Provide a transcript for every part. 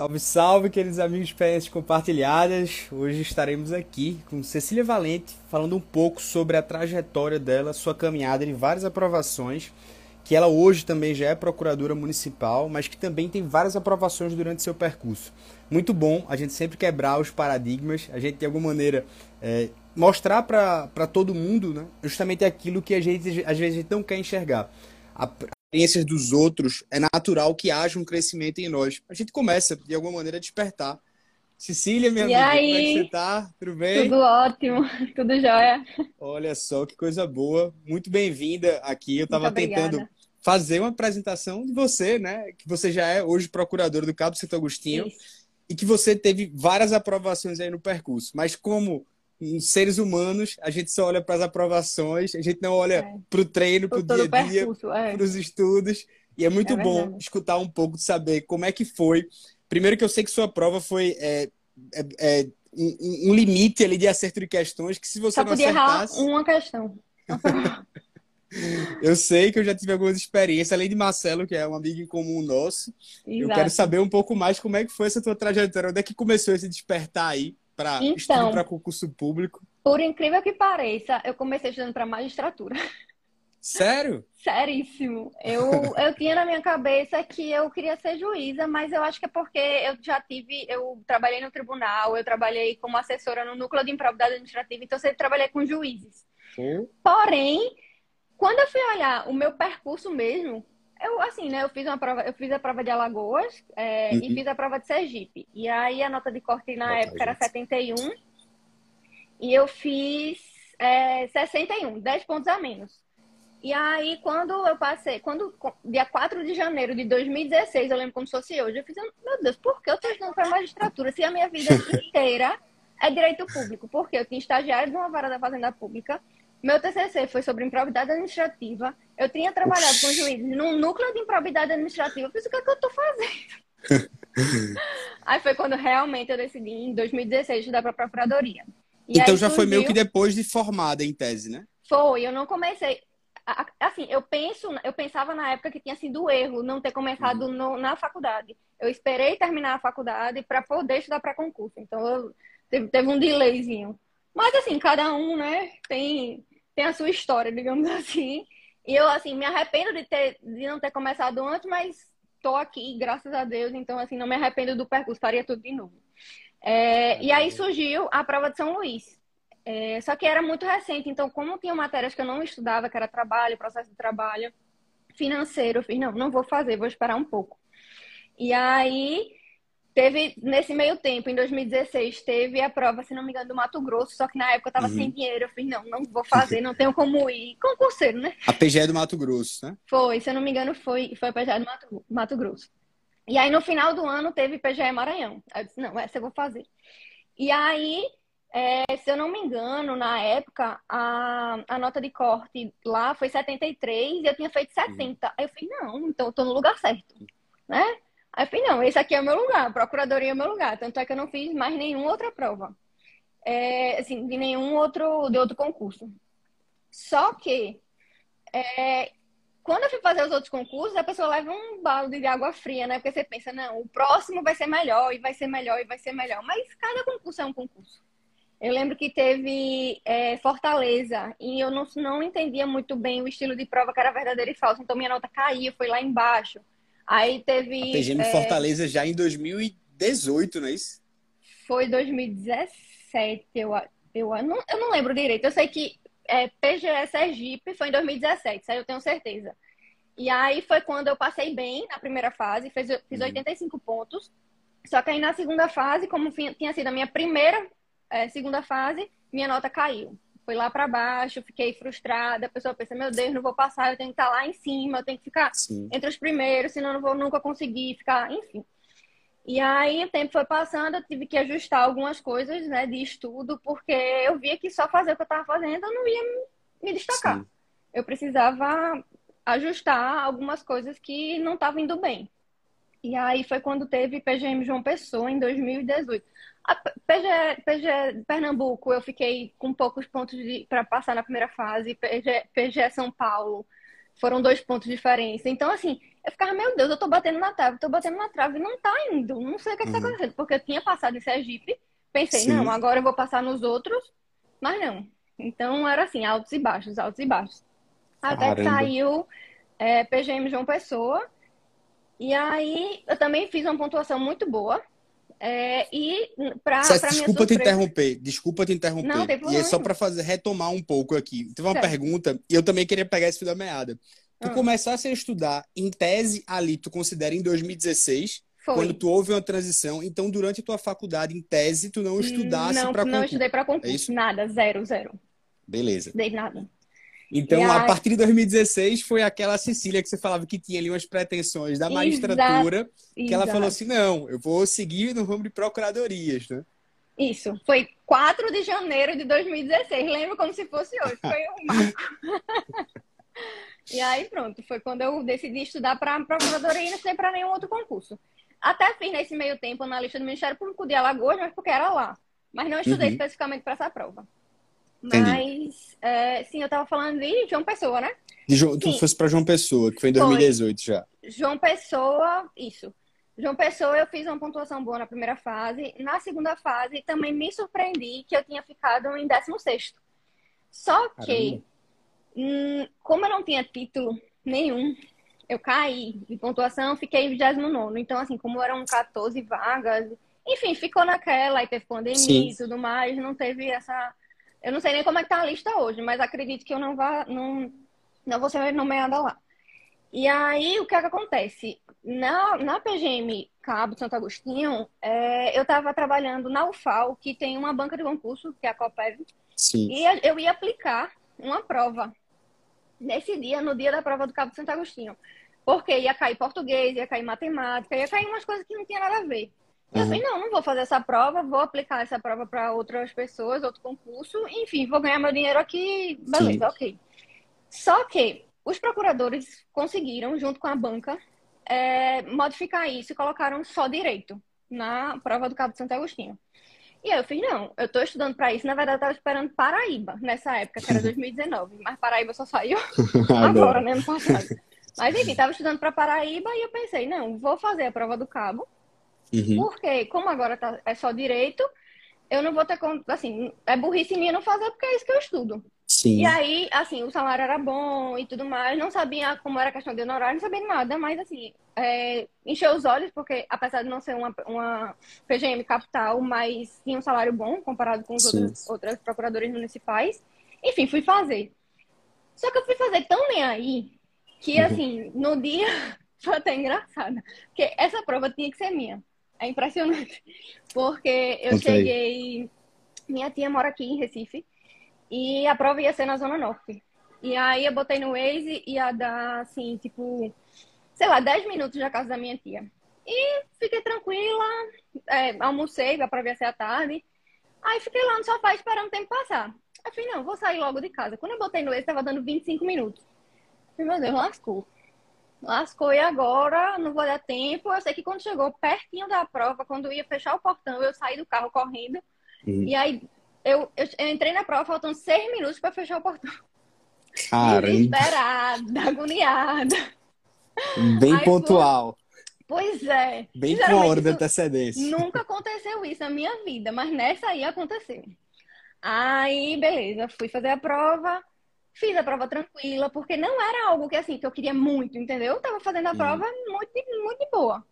Salve, salve, queridos amigos de experiências compartilhadas. Hoje estaremos aqui com Cecília Valente, falando um pouco sobre a trajetória dela, sua caminhada de várias aprovações, que ela hoje também já é procuradora municipal, mas que também tem várias aprovações durante seu percurso. Muito bom a gente sempre quebrar os paradigmas, a gente de alguma maneira é, mostrar para todo mundo né, justamente aquilo que a gente às vezes não quer enxergar. A, experiências dos outros, é natural que haja um crescimento em nós. A gente começa, de alguma maneira, a despertar. Cecília, minha e amiga, aí? como é que você tá? Tudo bem? Tudo ótimo, tudo jóia. Olha só, que coisa boa. Muito bem-vinda aqui. Eu estava tentando fazer uma apresentação de você, né? Que você já é hoje procurador do Cabo Santo Agostinho Isso. e que você teve várias aprovações aí no percurso. Mas como seres humanos, a gente só olha para as aprovações, a gente não olha é. para o treino, para o dia a dia, é. para os estudos. E é muito é bom escutar um pouco de saber como é que foi. Primeiro que eu sei que sua prova foi é, é, é um, um, limite ali de acerto de questões que se você só não podia acertasse... errar uma questão. eu sei que eu já tive algumas experiências, além de Marcelo, que é um amigo em comum nosso. Exato. Eu quero saber um pouco mais como é que foi essa tua trajetória, onde é que começou esse despertar aí para então, para concurso público? Por incrível que pareça, eu comecei estudando para magistratura. Sério? Seríssimo. Eu, eu tinha na minha cabeça que eu queria ser juíza, mas eu acho que é porque eu já tive, eu trabalhei no tribunal, eu trabalhei como assessora no núcleo de improbidade administrativa, então eu sempre trabalhei com juízes. Sim. Porém, quando eu fui olhar o meu percurso mesmo, eu, assim, né, eu fiz uma prova, eu fiz a prova de Alagoas é, uhum. e fiz a prova de Sergipe. E aí a nota de corte na época era 71 e eu fiz é, 61, 10 pontos a menos. E aí, quando eu passei, quando, dia 4 de janeiro de 2016, eu lembro como se fosse hoje, eu fiz, meu Deus, por que eu estou estudando para magistratura se a minha vida inteira é direito público? Porque eu tinha estagiário de uma vara da Fazenda Pública, meu TCC foi sobre improbidade administrativa. Eu tinha trabalhado Oxi. com juízes num núcleo de improbidade administrativa. Eu fiz o que, é que eu estou fazendo? aí foi quando realmente eu decidi, em 2016, estudar para a Procuradoria. E então já surgiu... foi meio que depois de formada em tese, né? Foi, eu não comecei. Assim, eu penso, eu pensava na época que tinha sido erro não ter começado uhum. no, na faculdade. Eu esperei terminar a faculdade para poder estudar para concurso. Então, eu, teve, teve um delayzinho. Mas assim, cada um, né, tem tem a sua história, digamos assim. E eu, assim, me arrependo de, ter, de não ter começado antes, mas tô aqui, graças a Deus. Então, assim, não me arrependo do percurso, faria tudo de novo. É, e aí surgiu a prova de São Luís. É, só que era muito recente, então, como tinha matérias que eu não estudava, que era trabalho, processo de trabalho, financeiro, eu fiz, não, não vou fazer, vou esperar um pouco. E aí Teve, nesse meio tempo, em 2016, teve a prova, se não me engano, do Mato Grosso, só que na época eu tava uhum. sem dinheiro. Eu fiz, não, não vou fazer, não tenho como ir. Concurseiro, né? A PGE do Mato Grosso, né? Foi, se eu não me engano, foi, foi a PGE do Mato, Mato Grosso. E aí, no final do ano, teve PGE Maranhão. Aí eu disse, não, essa eu vou fazer. E aí, é, se eu não me engano, na época, a, a nota de corte lá foi 73 e eu tinha feito 70. Uhum. Aí eu falei, não, então eu tô no lugar certo, né? Aí eu falei, não, esse aqui é o meu lugar, procuradoria é o meu lugar. Tanto é que eu não fiz mais nenhuma outra prova. É, assim, de nenhum outro, de outro concurso. Só que, é, quando eu fui fazer os outros concursos, a pessoa leva um balde de água fria, né? Porque você pensa, não, o próximo vai ser melhor, e vai ser melhor, e vai ser melhor. Mas cada concurso é um concurso. Eu lembro que teve é, Fortaleza, e eu não, não entendia muito bem o estilo de prova que era verdadeiro e falso. Então minha nota caía, foi lá embaixo. Aí teve. A PGM é... Fortaleza já em 2018, não é isso? Foi 2017, eu, eu, eu, não, eu não lembro direito. Eu sei que é, PGE Sergipe foi em 2017, isso aí eu tenho certeza. E aí foi quando eu passei bem na primeira fase, fiz, fiz uhum. 85 pontos. Só que aí na segunda fase, como tinha sido a minha primeira é, segunda fase, minha nota caiu foi lá para baixo, fiquei frustrada. A pessoa pensa, meu Deus, não vou passar, eu tenho que estar lá em cima, eu tenho que ficar Sim. entre os primeiros, senão eu não vou nunca conseguir ficar, enfim. E aí o tempo foi passando, eu tive que ajustar algumas coisas, né, de estudo, porque eu via que só fazer o que eu estava fazendo eu não ia me destacar. Sim. Eu precisava ajustar algumas coisas que não estavam indo bem. E aí foi quando teve PGM João Pessoa em 2018. A PG, PG Pernambuco, eu fiquei com poucos pontos para passar na primeira fase. PG, PG São Paulo foram dois pontos de diferença. Então, assim, eu ficava, meu Deus, eu tô batendo na trave, tô batendo na trave e não tá indo. Não sei o que, é que tá uhum. acontecendo. Porque eu tinha passado em Sergipe, pensei, Sim. não, agora eu vou passar nos outros, mas não. Então, era assim, altos e baixos, altos e baixos. Até que saiu é, PGM João Pessoa. E aí, eu também fiz uma pontuação muito boa. É, e para desculpa te interromper, desculpa te interromper. Não, tem e é só para fazer retomar um pouco aqui. Teve uma certo. pergunta e eu também queria pegar esse fio da meada. Tu ah. começasse a estudar em tese ali, tu considera em 2016, Foi. quando tu houve uma transição. Então, durante a tua faculdade, em tese, tu não estudasse para concurso. Não, estudei para concurso. É nada, zero, zero. Beleza. Dei nada. Então, a partir de 2016, foi aquela Cecília que você falava que tinha ali umas pretensões da magistratura, Exato. que Exato. ela falou assim: não, eu vou seguir no ramo de procuradorias, né? Isso, foi 4 de janeiro de 2016, lembro como se fosse hoje, foi um marco. e aí, pronto, foi quando eu decidi estudar para procuradoria e não sei para nenhum outro concurso. Até fiz nesse meio tempo na lista do Ministério Público de Alagoas, mas porque era lá. Mas não estudei uhum. especificamente para essa prova. Mas, é, sim, eu tava falando de João Pessoa, né? De João, tu fosse para João Pessoa, que foi em 2018 foi. já. João Pessoa, isso. João Pessoa, eu fiz uma pontuação boa na primeira fase. Na segunda fase, também me surpreendi que eu tinha ficado em 16. Só que, hum, como eu não tinha título nenhum, eu caí de pontuação, fiquei em 29. Então, assim, como eram 14 vagas, enfim, ficou naquela, aí teve pandemia Sim. e tudo mais, não teve essa eu não sei nem como é que tá a lista hoje, mas acredito que eu não vá, não, não vou ser nomeada lá. E aí, o que é que acontece? Na, na PGM Cabo Santo Agostinho, é, eu estava trabalhando na UFAL, que tem uma banca de concurso, que é a COPEV, Sim. e eu ia aplicar uma prova nesse dia, no dia da prova do Cabo Santo Agostinho. Porque ia cair português, ia cair matemática, ia cair umas coisas que não tinha nada a ver. Eu falei, não, não vou fazer essa prova, vou aplicar essa prova para outras pessoas, outro concurso, enfim, vou ganhar meu dinheiro aqui, beleza, Sim. ok. Só que os procuradores conseguiram, junto com a banca, é, modificar isso e colocaram só direito na prova do Cabo de Santo Agostinho. E aí eu fiz, não, eu estou estudando para isso, na verdade eu estava esperando Paraíba nessa época, que era 2019, mas Paraíba só saiu agora, né, no passado. Mas enfim, estava estudando para Paraíba e eu pensei, não, vou fazer a prova do Cabo, Uhum. Porque, como agora tá, é só direito, eu não vou ter. Assim, é burrice minha não fazer porque é isso que eu estudo. Sim. E aí, assim, o salário era bom e tudo mais, não sabia como era a questão de honorário, não sabia nada, mas assim, é, encheu os olhos, porque apesar de não ser uma, uma PGM capital, mas tinha um salário bom comparado com os outros, outras procuradoras municipais. Enfim, fui fazer. Só que eu fui fazer tão nem aí que, uhum. assim, no dia foi até engraçado. Porque essa prova tinha que ser minha. É impressionante. Porque eu okay. cheguei. Minha tia mora aqui em Recife. E a prova ia ser na Zona Norte. E aí eu botei no Waze e ia dar, assim, tipo, sei lá, 10 minutos da casa da minha tia. E fiquei tranquila, é, almocei, a prova ia ser à tarde. Aí fiquei lá no sofá esperando o tempo passar. Eu falei, não, vou sair logo de casa. Quando eu botei no Waze, tava dando 25 minutos. Falei, meu Deus, lascou lascou e agora não vou dar tempo. Eu sei que quando chegou pertinho da prova, quando ia fechar o portão, eu saí do carro correndo. Uhum. E aí eu, eu, eu, entrei na prova faltando seis minutos para fechar o portão. Caramba. Desesperada, agoniada. Bem aí, pontual. Pois é. Bem com a hora de antecedência. Nunca aconteceu isso na minha vida, mas nessa aí aconteceu. Aí, beleza, fui fazer a prova. Fiz a prova tranquila, porque não era algo que assim que eu queria muito, entendeu? Eu tava fazendo a prova muito, muito boa.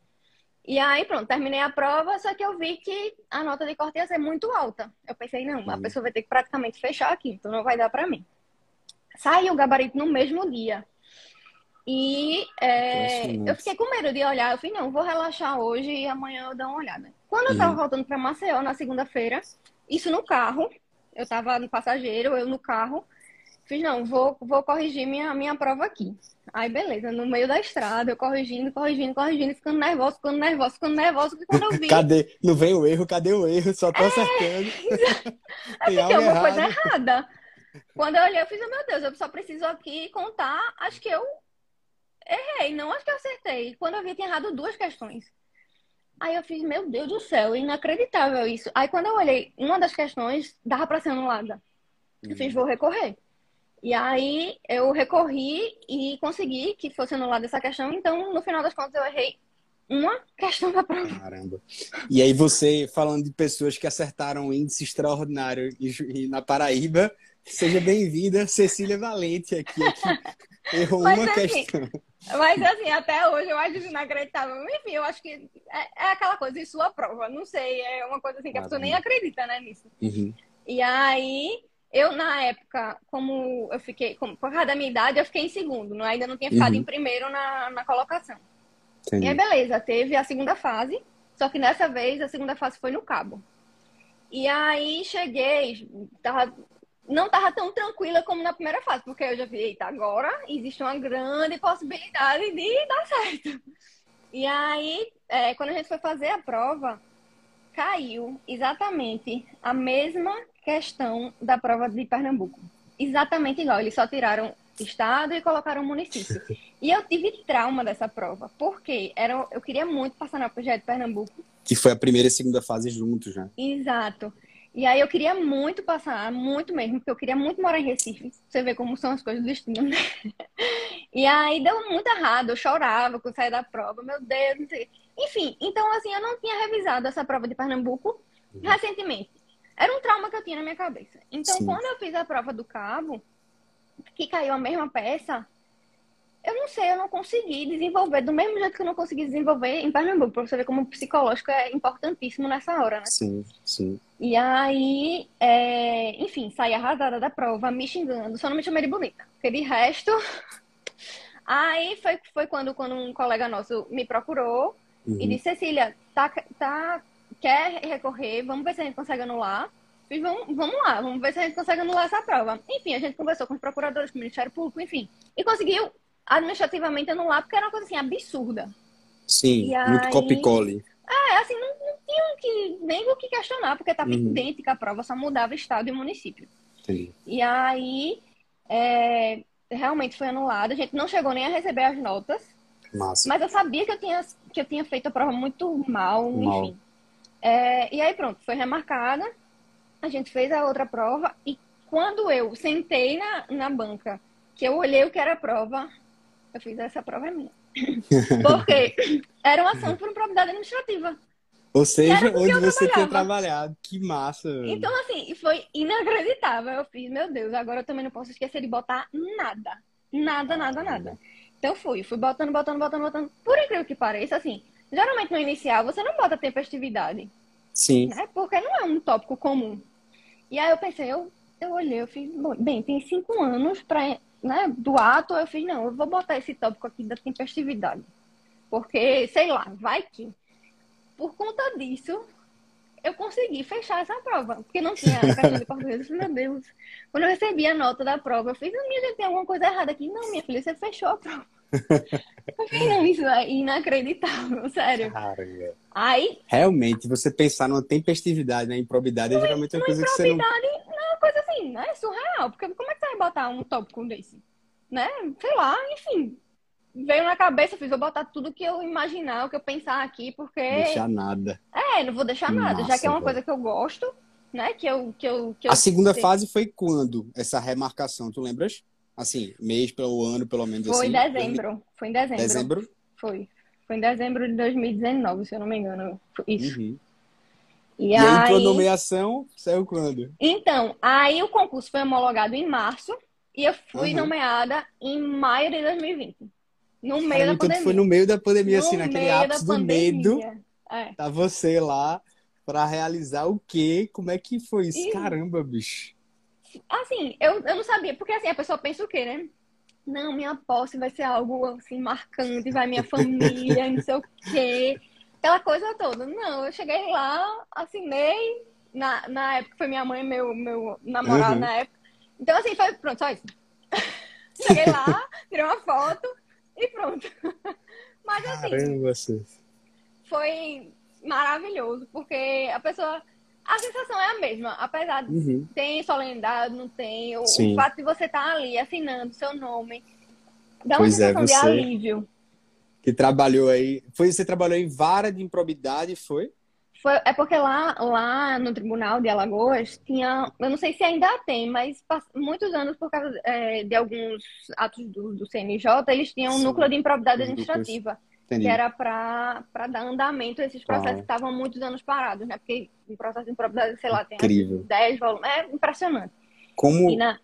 E aí, pronto, terminei a prova, só que eu vi que a nota de corte ia ser muito alta. Eu pensei, não, a pessoa vai ter que praticamente fechar aqui, então não vai dar para mim. Saiu o gabarito no mesmo dia. E é, eu fiquei com medo de olhar. Eu falei, não, vou relaxar hoje e amanhã eu dou uma olhada. Quando eu tava voltando para Maceió na segunda-feira, isso no carro, eu tava no passageiro, eu no carro, Fiz, não, vou, vou corrigir minha, minha prova aqui. Aí, beleza, no meio da estrada, eu corrigindo, corrigindo, corrigindo, ficando nervoso, ficando nervoso, ficando nervoso, porque quando eu vi. Cadê? Não vem o erro, cadê o erro? Só tô é... acertando. Aí fiquei alguma errado. coisa errada. Quando eu olhei, eu fiz, oh, meu Deus, eu só preciso aqui contar, acho que eu errei, não acho que eu acertei. Quando eu vi, tinha errado duas questões. Aí eu fiz, meu Deus do céu, inacreditável isso. Aí quando eu olhei, uma das questões dava pra ser anulada. Eu fiz, uhum. vou recorrer. E aí eu recorri e consegui que fosse anulada essa questão. Então, no final das contas, eu errei uma questão da prova. Caramba. E aí você, falando de pessoas que acertaram um índice extraordinário e, na Paraíba, seja bem-vinda, Cecília Valente aqui, aqui. Errou Mas, uma assim, questão. Mas assim, até hoje eu acho inacreditável. Enfim, eu acho que é, é aquela coisa, em sua prova, não sei, é uma coisa assim que a pessoa nem acredita, né, nisso. Uhum. E aí, eu na época, como eu fiquei, como, por causa da minha idade, eu fiquei em segundo, não, ainda não tinha ficado uhum. em primeiro na, na colocação. Entendi. E aí, beleza, teve a segunda fase, só que dessa vez a segunda fase foi no cabo. E aí cheguei, tava não estava tão tranquila como na primeira fase, porque eu já vi, eita, agora existe uma grande possibilidade de dar certo. E aí, é, quando a gente foi fazer a prova, caiu exatamente a mesma questão da prova de Pernambuco. Exatamente igual, eles só tiraram estado e colocaram município. E eu tive trauma dessa prova, porque era, eu queria muito passar na projeto de Pernambuco. Que foi a primeira e segunda fase juntos já. Exato. E aí eu queria muito passar, muito mesmo, porque eu queria muito morar em Recife. Você vê como são as coisas do destino, né? E aí deu muito errado, eu chorava quando saía da prova, meu Deus, não sei. Enfim, então assim, eu não tinha revisado essa prova de Pernambuco uhum. recentemente. Era um trauma que eu tinha na minha cabeça. Então, Sim. quando eu fiz a prova do cabo, que caiu a mesma peça, eu não sei, eu não consegui desenvolver do mesmo jeito que eu não consegui desenvolver em Pernambuco, pra você ver como o psicológico é importantíssimo nessa hora, né? Sim, sim. E aí, é... enfim, saí arrasada da prova, me xingando, só não me chamei de bonita, porque de resto. aí foi, foi quando, quando um colega nosso me procurou uhum. e disse: Cecília, tá, tá, quer recorrer? Vamos ver se a gente consegue anular. E vamos, vamos lá, vamos ver se a gente consegue anular essa prova. Enfim, a gente conversou com os procuradores, com o Ministério Público, enfim, e conseguiu administrativamente anular, porque era uma coisa assim absurda. Sim, e muito aí... copy-cole. É, assim, não, não tinha que, nem o que questionar, porque estava uhum. idêntica a prova, só mudava estado e município. Sim. E aí, é, realmente foi anulado. A gente não chegou nem a receber as notas. Massa. Mas eu sabia que eu tinha, que eu tinha feito a prova muito mal, mal. enfim. É, e aí, pronto, foi remarcada. A gente fez a outra prova. E quando eu sentei na, na banca, que eu olhei o que era a prova, eu fiz essa prova é minha. Porque era uma ação por improbidade administrativa. Ou seja, onde você tinha trabalhado. Que massa. Então, assim, foi inacreditável. Eu fiz, meu Deus, agora eu também não posso esquecer de botar nada. Nada, nada, nada. Então fui, fui botando, botando, botando, botando. Por incrível que pareça, assim, geralmente no inicial você não bota tempestividade. Sim. Né? Porque não é um tópico comum. E aí eu pensei, eu, eu olhei, eu fiz, bem, tem cinco anos para né, do ato, eu fiz, não, eu vou botar esse tópico aqui da tempestividade. Porque, sei lá, vai que. Por conta disso, eu consegui fechar essa prova. Porque não tinha questão de português. meu Deus. Quando eu recebi a nota da prova, eu fiz, minha gente, tem alguma coisa errada aqui. Não, minha filha, você fechou a prova. Não, isso é inacreditável, sério. Caramba. Aí. Realmente, você pensar numa tempestividade, na né, improbidade, é geralmente uma coisa que você não coisa assim, né? Surreal. Porque como é que você vai botar um tópico desse? Né? Sei lá, enfim. Veio na cabeça, fiz, vou botar tudo que eu imaginar, o que eu pensar aqui, porque. Deixar nada. É, não vou deixar nada, já que é uma coisa que eu gosto, né? Que eu. Que eu, que eu a segunda sei. fase foi quando? Essa remarcação, tu lembras? Assim, mês pelo ano, pelo menos foi assim. Foi em dezembro. Foi em dezembro. Dezembro? Foi. Foi em dezembro de 2019, se eu não me engano. Isso. Uhum. E, e aí, aí, tua nomeação saiu quando? Então, aí o concurso foi homologado em março e eu fui uhum. nomeada em maio de 2020. No meio da pandemia. Foi no meio da pandemia, no assim, naquele ápice do medo. É. Tá você lá para realizar o quê? Como é que foi isso? E... Caramba, bicho. Assim, eu, eu não sabia, porque assim, a pessoa pensa o quê, né? Não, minha posse vai ser algo assim marcante, vai minha família, não sei o quê aquela coisa toda. Não, eu cheguei lá, assinei. Na, na época foi minha mãe, meu, meu namorado uhum. na época. Então, assim, foi pronto, só isso. cheguei lá, tirei uma foto e pronto. Mas assim. Caramba, foi maravilhoso, porque a pessoa. A sensação é a mesma, apesar de uhum. tem solenidade, não tem. O, o, fato de você estar tá ali assinando seu nome dá uma pois é, sensação é, você... de alívio que trabalhou aí. Foi, você trabalhou em vara de improbidade, foi? Foi, é porque lá, lá no Tribunal de Alagoas tinha, eu não sei se ainda tem, mas muitos anos, por causa é, de alguns atos do, do CNJ, eles tinham um núcleo de improbidade administrativa, Entendi. que era para dar andamento a esses processos ah. que estavam muitos anos parados, né? Porque o processo de improbidade, sei lá, tem Incrível. 10 volumes, é impressionante. Como na...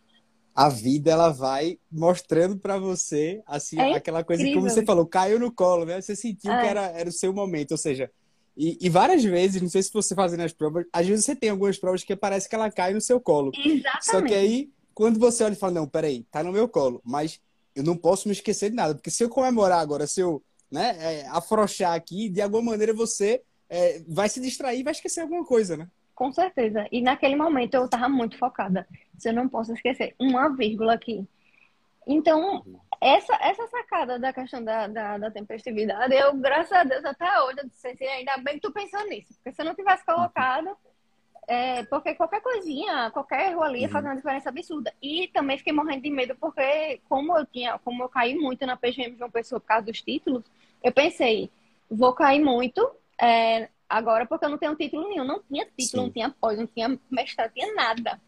a vida ela vai mostrando para você, assim, é aquela coisa que, como você falou, caiu no colo, né? Você sentiu é. que era, era o seu momento, ou seja e, e, várias vezes, não sei se você fazendo as provas, às vezes você tem algumas provas que parece que ela cai no seu colo. Exatamente. Só que aí, quando você olha e fala, não, peraí, tá no meu colo, mas eu não posso me esquecer de nada, porque se eu comemorar agora, se eu né, é, afrouxar aqui, de alguma maneira você é, vai se distrair e vai esquecer alguma coisa, né? Com certeza. E naquele momento eu tava muito focada. Se eu não posso esquecer uma vírgula aqui. Então, essa, essa sacada da questão da, da, da, tempestividade, eu, graças a Deus, até hoje, eu disse assim, ainda bem que tu pensou nisso. Porque se eu não tivesse colocado, é, porque qualquer coisinha, qualquer erro ali ia fazer uma diferença absurda. E também fiquei morrendo de medo, porque como eu tinha, como eu caí muito na PGM de uma pessoa por causa dos títulos, eu pensei, vou cair muito é, agora porque eu não tenho título nenhum. Não tinha título, Sim. não tinha pós, não tinha mestrado, não tinha nada.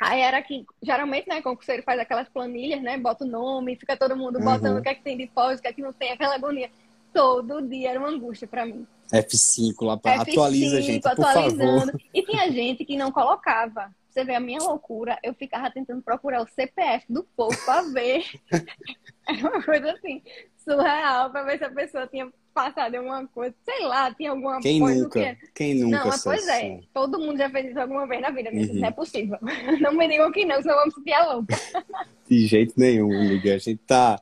Aí era que, geralmente, né, concurseiro faz aquelas planilhas, né, bota o nome, fica todo mundo uhum. botando o que é que tem de pós, o que é que não tem, aquela agonia. Todo dia era uma angústia para mim. F5 lá. F5, atualiza, gente, por favor. E tinha gente que não colocava. Você vê a minha loucura, eu ficava tentando procurar o CPF do povo pra ver. era uma coisa assim, surreal, pra ver se a pessoa tinha passado alguma coisa, sei lá, tinha alguma Quem coisa. Nunca? Que... Quem nunca? Não, mas pois é. Todo mundo já fez isso alguma vez na vida, uhum. não é possível. Não me digam que não, senão vamos a louca. De jeito nenhum, amiga. A gente tá.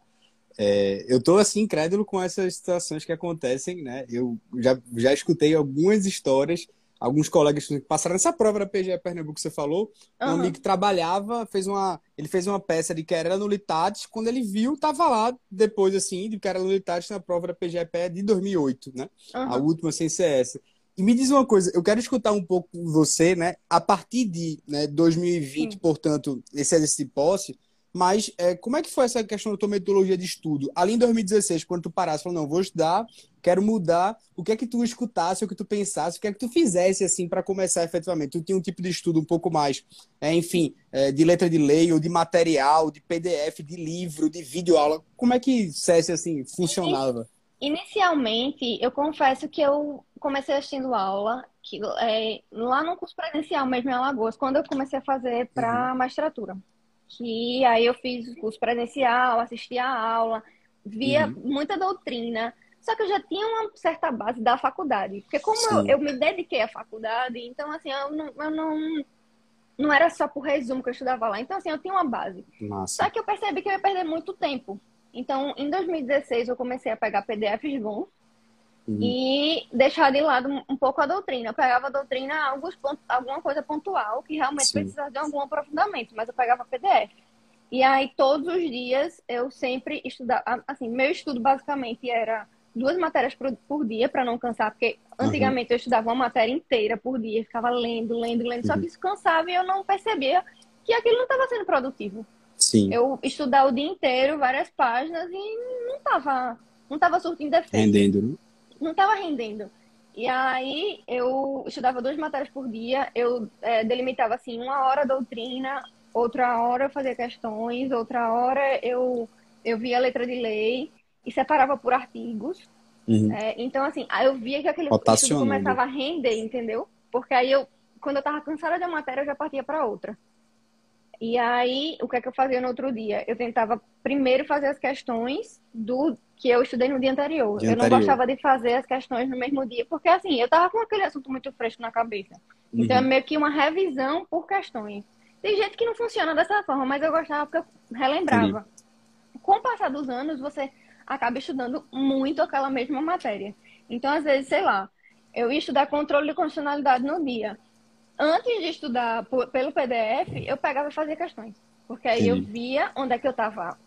É, eu tô assim incrédulo com essas situações que acontecem, né? Eu já, já escutei algumas histórias alguns colegas que passaram nessa prova da PGE Pernambuco que você falou, uhum. um amigo que trabalhava, fez uma, ele fez uma peça de que era nulidades, quando ele viu, tava lá depois assim, de que era nulidades na prova da PGE de 2008, né? Uhum. A última sem ser essa. E me diz uma coisa, eu quero escutar um pouco você, né? A partir de né, 2020, Sim. portanto, esse exercício de posse, mas é, como é que foi essa questão da tua metodologia de estudo? Ali em 2016, quando tu parasse, falou, não, vou estudar, quero mudar, o que é que tu escutasse, o que tu pensasse, o que é que tu fizesse, assim, para começar efetivamente? Tu tinha um tipo de estudo um pouco mais, é, enfim, é, de letra de lei, ou de material, de PDF, de livro, de videoaula. Como é que SESI, assim, funcionava? Inicialmente, eu confesso que eu comecei assistindo aula que, é, lá no curso presencial mesmo em Alagoas, quando eu comecei a fazer para uhum. magistratura que aí eu fiz o curso presencial, assistia a aula, via uhum. muita doutrina, só que eu já tinha uma certa base da faculdade. Porque como eu, eu, me dediquei à faculdade, então assim, eu não, eu não, não era só por resumo que eu estudava lá. Então assim, eu tinha uma base. Nossa. Só que eu percebi que eu ia perder muito tempo. Então, em 2016, eu comecei a pegar PDFs bons Uhum. E deixar de lado um pouco a doutrina. Eu pegava a doutrina, alguns pontos, alguma coisa pontual que realmente Sim. precisava de algum aprofundamento, mas eu pegava PDF. E aí, todos os dias, eu sempre estudava. Assim, meu estudo basicamente era duas matérias por, por dia, para não cansar, porque antigamente uhum. eu estudava uma matéria inteira por dia, ficava lendo, lendo, lendo, uhum. só que isso cansava e eu não percebia que aquilo não estava sendo produtivo. Sim. Eu estudava o dia inteiro, várias páginas, e não estava não tava surtindo efeito. Rendendo, né? Não estava rendendo. E aí eu estudava duas matérias por dia, eu é, delimitava assim, uma hora doutrina, outra hora eu fazia questões, outra hora eu, eu via a letra de lei e separava por artigos. Uhum. É, então, assim, aí eu via que aquele estudo começava a render, entendeu? Porque aí eu, quando eu estava cansada de uma matéria, eu já partia para outra. E aí, o que é que eu fazia no outro dia? Eu tentava primeiro fazer as questões do que eu estudei no dia anterior. Dia eu anterior. não gostava de fazer as questões no mesmo dia, porque assim, eu tava com aquele assunto muito fresco na cabeça. Uhum. Então, é meio que uma revisão por questões. Tem gente que não funciona dessa forma, mas eu gostava porque eu relembrava. Uhum. Com o passar dos anos, você acaba estudando muito aquela mesma matéria. Então, às vezes, sei lá, eu ia estudar controle de constitucionalidade no dia antes de estudar por, pelo PDF, eu pegava e fazia questões. Porque aí Sim. eu via onde é que eu tava,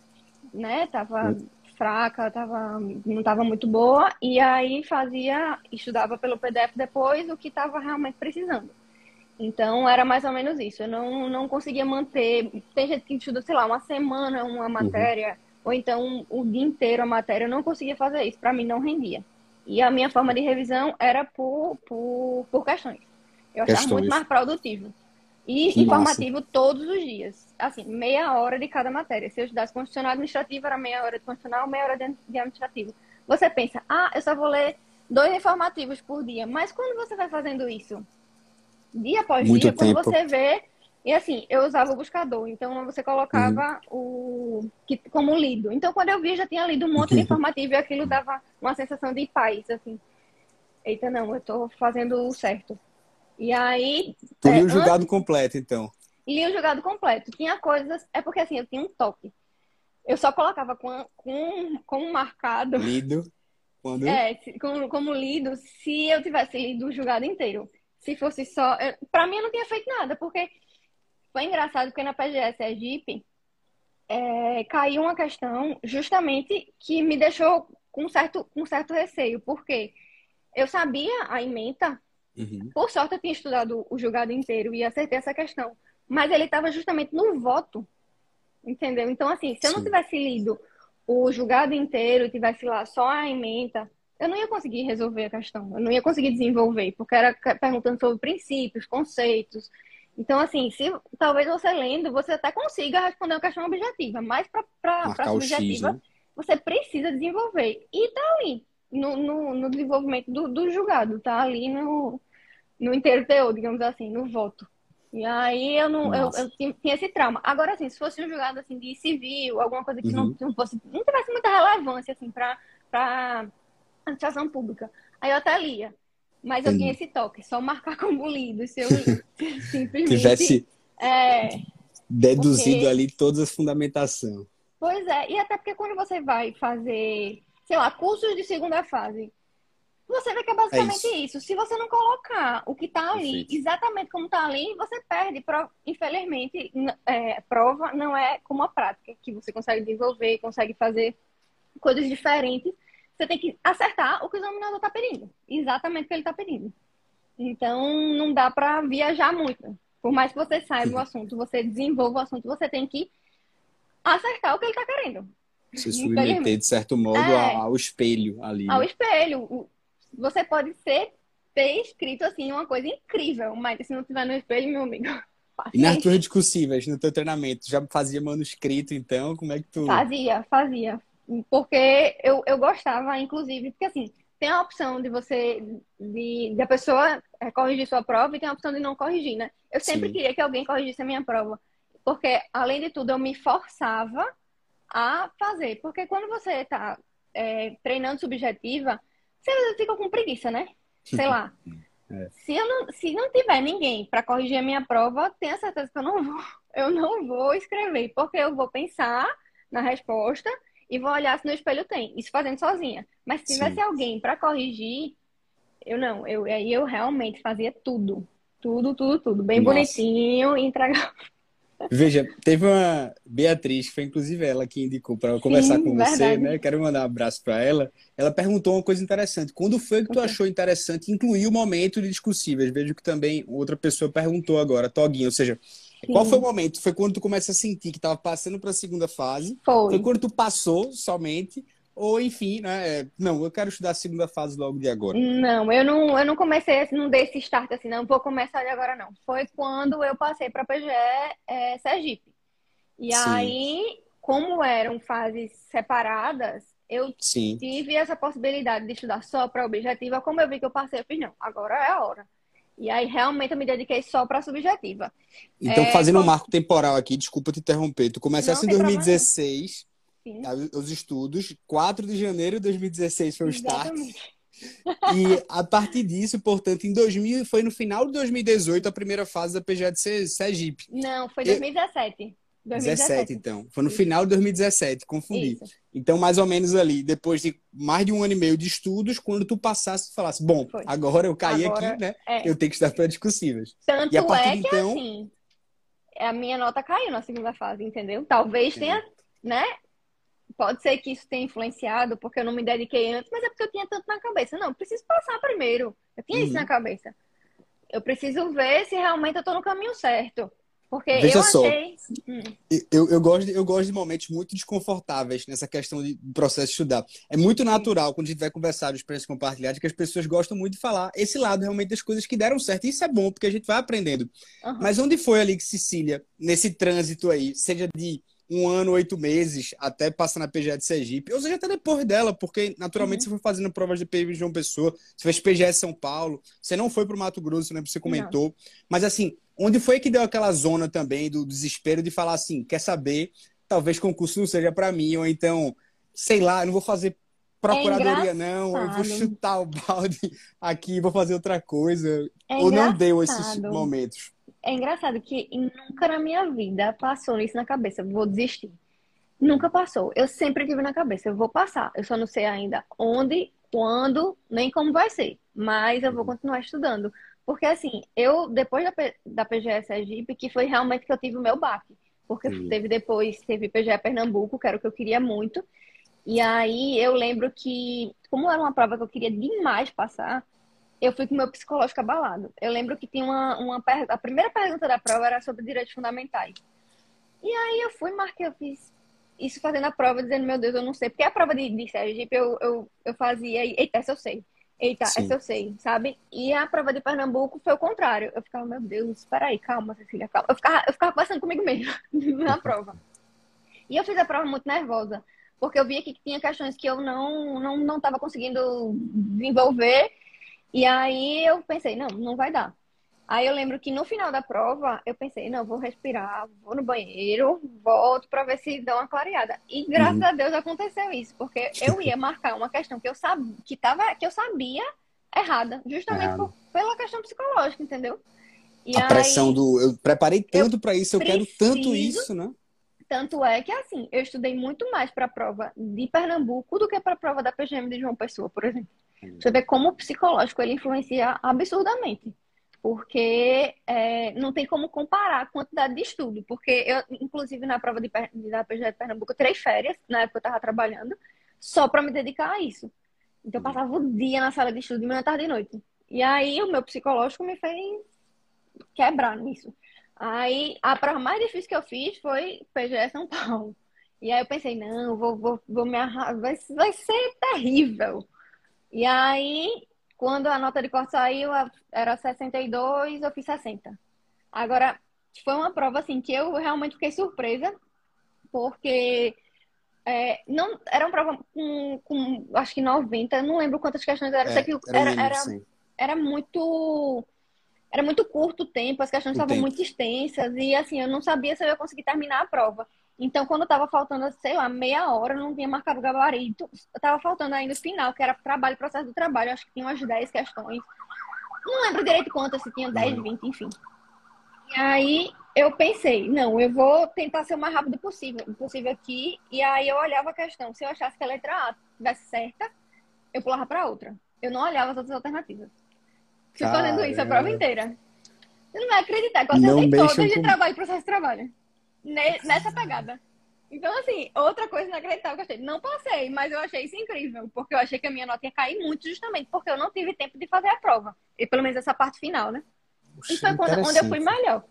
né? Tava hum. fraca, tava, não tava muito boa. E aí fazia, estudava pelo PDF depois o que tava realmente precisando. Então era mais ou menos isso. Eu não, não conseguia manter. Tem gente que estuda, sei lá, uma semana uma uhum. matéria, uhum. ou então o dia inteiro a matéria. Eu não conseguia fazer isso. Para mim não rendia. E a minha forma de revisão era por, por, por questões. Eu achava muito mais produtivo. E que informativo massa. todos os dias. Assim, meia hora de cada matéria. Se eu estudasse constitucional administrativo, era meia hora de constitucional, meia hora de administrativo. Você pensa, ah, eu só vou ler dois informativos por dia. Mas quando você vai fazendo isso? Dia após Muito dia, tempo. quando você vê. E assim, eu usava o buscador, então você colocava uhum. o que, como lido. Então, quando eu vi, já tinha lido um monte de informativo e aquilo dava uma sensação de paz, assim. Eita, não, eu tô fazendo o certo. E aí. Tu é, o julgado antes... completo, então. Li o julgado completo. Tinha coisas. É porque assim, eu tinha um toque. Eu só colocava com, com, com marcado. Lido. Quando? É, como, como lido, se eu tivesse lido o julgado inteiro. Se fosse só. Para mim, eu não tinha feito nada, porque foi engraçado, porque na PGS Egip é, caiu uma questão justamente que me deixou com certo, com certo receio, porque eu sabia a ementa Uhum. Por sorte, eu tinha estudado o julgado inteiro e acertei essa questão. Mas ele estava justamente no voto. Entendeu? Então, assim, se eu não tivesse lido o julgado inteiro e tivesse lá só a emenda, eu não ia conseguir resolver a questão. Eu não ia conseguir desenvolver, porque era perguntando sobre princípios, conceitos. Então, assim, se talvez você lendo, você até consiga responder uma questão objetiva, mas para a subjetiva, né? você precisa desenvolver. E tá ali, no, no, no desenvolvimento do, do julgado, tá ali no, no inteiro teor, digamos assim, no voto. E aí eu não eu, eu, tinha esse trauma. Agora, assim, se fosse um julgado assim, de civil, alguma coisa que uhum. não, não, fosse, não tivesse muita relevância assim, para a administração pública, aí eu até lia. Mas eu tinha esse toque, só marcar como lido, se eu simplesmente. Tivesse é, deduzido porque... ali todas as fundamentações. Pois é, e até porque quando você vai fazer, sei lá, cursos de segunda fase, você vê que é basicamente é isso. isso. Se você não colocar o que está ali, Perfeito. exatamente como está ali, você perde. Infelizmente, é, prova não é como a prática, que você consegue desenvolver, consegue fazer coisas diferentes. Você tem que acertar o que o examinador está pedindo. Exatamente o que ele está pedindo. Então, não dá para viajar muito. Por mais que você saiba o assunto, você desenvolva o assunto, você tem que acertar o que ele está querendo. Se submeter, de certo modo, é, ao espelho ali. Ao né? espelho você pode ser ter escrito assim uma coisa incrível, mas se não tiver no espelho, meu amigo. E nas tuas discursivas, no teu treinamento, já fazia manuscrito, então? Como é que tu. Fazia, fazia. Porque eu, eu gostava, inclusive, porque assim, tem a opção de você, de, de a pessoa é, corrigir sua prova e tem a opção de não corrigir, né? Eu sempre Sim. queria que alguém corrigisse a minha prova. Porque, além de tudo, eu me forçava a fazer. Porque quando você está é, treinando subjetiva, você fica com preguiça, né? Sei lá. É. Se, eu não, se não tiver ninguém para corrigir a minha prova, tenha certeza que eu não vou, eu não vou escrever, porque eu vou pensar na resposta e vou olhar se no espelho tem. Isso fazendo sozinha. Mas se tivesse Sim. alguém para corrigir, eu não. Eu, aí eu realmente fazia tudo. Tudo, tudo, tudo. Bem Nossa. bonitinho e entregava. Veja, teve uma Beatriz, que foi inclusive ela que indicou para conversar Sim, com verdade. você, né? Quero mandar um abraço para ela. Ela perguntou uma coisa interessante. Quando foi que tu achou interessante incluir o momento de discussíveis? Vejo que também outra pessoa perguntou agora, Toguinho, ou seja, Sim. qual foi o momento? Foi quando tu começa a sentir que estava passando para a segunda fase? Foi. Foi quando tu passou somente ou enfim, né? É, não, eu quero estudar a segunda fase logo de agora. Não, eu não, eu não comecei, não dei esse start assim, não vou começar de agora, não. Foi quando eu passei para a PGE é, Sergipe. E Sim. aí, como eram fases separadas, eu Sim. tive essa possibilidade de estudar só para objetiva. Como eu vi que eu passei, eu fiz, não, agora é a hora. E aí, realmente, eu me dediquei só para a subjetiva. Então, é, fazendo como... um marco temporal aqui, desculpa te interromper, tu começaste em 2016 Sim. os estudos. 4 de janeiro de 2016 foi o Exatamente. start. E a partir disso, portanto, em 2000, foi no final de 2018 a primeira fase da PGA de Sergipe. Não, foi 2017. 2017, então. Foi no Isso. final de 2017, confundi. Isso. Então, mais ou menos ali, depois de mais de um ano e meio de estudos, quando tu passasse, tu falasse, bom, Foi. agora eu caí agora, aqui, né? É. Eu tenho que estudar para discursivas. Tanto e a partir é de então... assim, a minha nota caiu na segunda fase, entendeu? Talvez é. tenha, né, Pode ser que isso tenha influenciado porque eu não me dediquei antes, mas é porque eu tinha tanto na cabeça. Não, preciso passar primeiro. Eu tinha uhum. isso na cabeça. Eu preciso ver se realmente eu estou no caminho certo. Porque Veja eu só, achei... Hum. eu, eu, gosto de, eu gosto de momentos muito desconfortáveis nessa questão de processo de estudar. É muito natural, quando a gente vai conversar de experiências compartilhadas, que as pessoas gostam muito de falar esse lado realmente das coisas que deram certo. E isso é bom, porque a gente vai aprendendo. Uhum. Mas onde foi ali que Cecília, nesse trânsito aí, seja de um ano, oito meses, até passar na PGE de Sergipe, ou seja, até depois dela, porque naturalmente uhum. você foi fazendo provas de PGE de João Pessoa, você fez PGE São Paulo, você não foi para o Mato Grosso, né? Você comentou. Não. Mas assim, onde foi que deu aquela zona também do desespero de falar assim, quer saber, talvez concurso não seja para mim, ou então, sei lá, eu não vou fazer procuradoria, é não, eu vou chutar o balde aqui, vou fazer outra coisa. É ou não deu esses momentos? É engraçado que nunca na minha vida passou isso na cabeça, vou desistir. Nunca passou. Eu sempre tive na cabeça, eu vou passar. Eu só não sei ainda onde, quando, nem como vai ser. Mas eu vou uhum. continuar estudando. Porque assim, eu, depois da, da PGS Sergipe, que foi realmente que eu tive o meu baque. Porque Sim. teve depois, teve PGE Pernambuco, que era o que eu queria muito. E aí eu lembro que, como era uma prova que eu queria demais passar, eu fui com meu psicológico abalado. Eu lembro que tinha uma, uma a primeira pergunta da prova era sobre direitos fundamentais. E aí eu fui, marquei, eu fiz isso fazendo a prova, dizendo, meu Deus, eu não sei. Porque a prova de, de Sergipe eu, eu, eu fazia, eita, essa eu sei. Eita, Sim. essa eu sei, sabe? E a prova de Pernambuco foi o contrário. Eu ficava, meu Deus, peraí, calma, Cecília, calma. Eu ficava, eu ficava passando comigo mesmo na prova. E eu fiz a prova muito nervosa, porque eu via que tinha questões que eu não não não estava conseguindo desenvolver e aí eu pensei, não, não vai dar. Aí eu lembro que no final da prova, eu pensei, não, vou respirar, vou no banheiro, volto para ver se dá uma clareada. E graças uhum. a Deus aconteceu isso, porque eu ia marcar uma questão que eu sabia, que tava, que eu sabia errada, justamente por, pela questão psicológica, entendeu? E a aí, pressão do eu preparei tanto para isso, eu preciso, quero tanto isso, né? Tanto é que assim, eu estudei muito mais para a prova de Pernambuco do que para a prova da PGM de João Pessoa, por exemplo. Você vê como o psicológico ele influencia absurdamente. Porque é, não tem como comparar a quantidade de estudo. Porque eu, inclusive, na prova de, da PGE de Pernambuco, tirei férias, na época eu estava trabalhando, só para me dedicar a isso. Então, eu passava o dia na sala de estudo, de manhã, tarde e noite. E aí, o meu psicológico me fez quebrar nisso. Aí, a prova mais difícil que eu fiz foi PGE São Paulo. E aí eu pensei, não, vou, vou, vou me arrasar, vai, vai ser terrível. E aí, quando a nota de corte saiu, era 62, eu fiz 60. Agora, foi uma prova assim que eu realmente fiquei surpresa, porque é, não era uma prova com, com, acho que 90, não lembro quantas questões eram. É, que era, era, era, era, muito era muito curto o tempo, as questões o estavam tempo. muito extensas e assim, eu não sabia se eu ia conseguir terminar a prova. Então, quando estava faltando, sei lá, meia hora, não tinha marcado o gabarito. Estava faltando ainda o final, que era trabalho, processo do trabalho. Acho que tinha umas 10 questões. Não lembro direito quantas, se tinha 10, 20, enfim. E aí eu pensei, não, eu vou tentar ser o mais rápido possível, possível aqui. E aí eu olhava a questão. Se eu achasse que a letra A estivesse certa, eu pulava para outra. Eu não olhava as outras alternativas. Fui fazendo isso a prova inteira. Você não vai acreditar que eu acertei todas de com... trabalho, processo de trabalho nessa pegada. Então, assim, outra coisa inacreditável que eu achei. Não passei, mas eu achei isso incrível, porque eu achei que a minha nota ia cair muito justamente porque eu não tive tempo de fazer a prova. E pelo menos essa parte final, né? Puxa, e foi quando, onde eu fui melhor.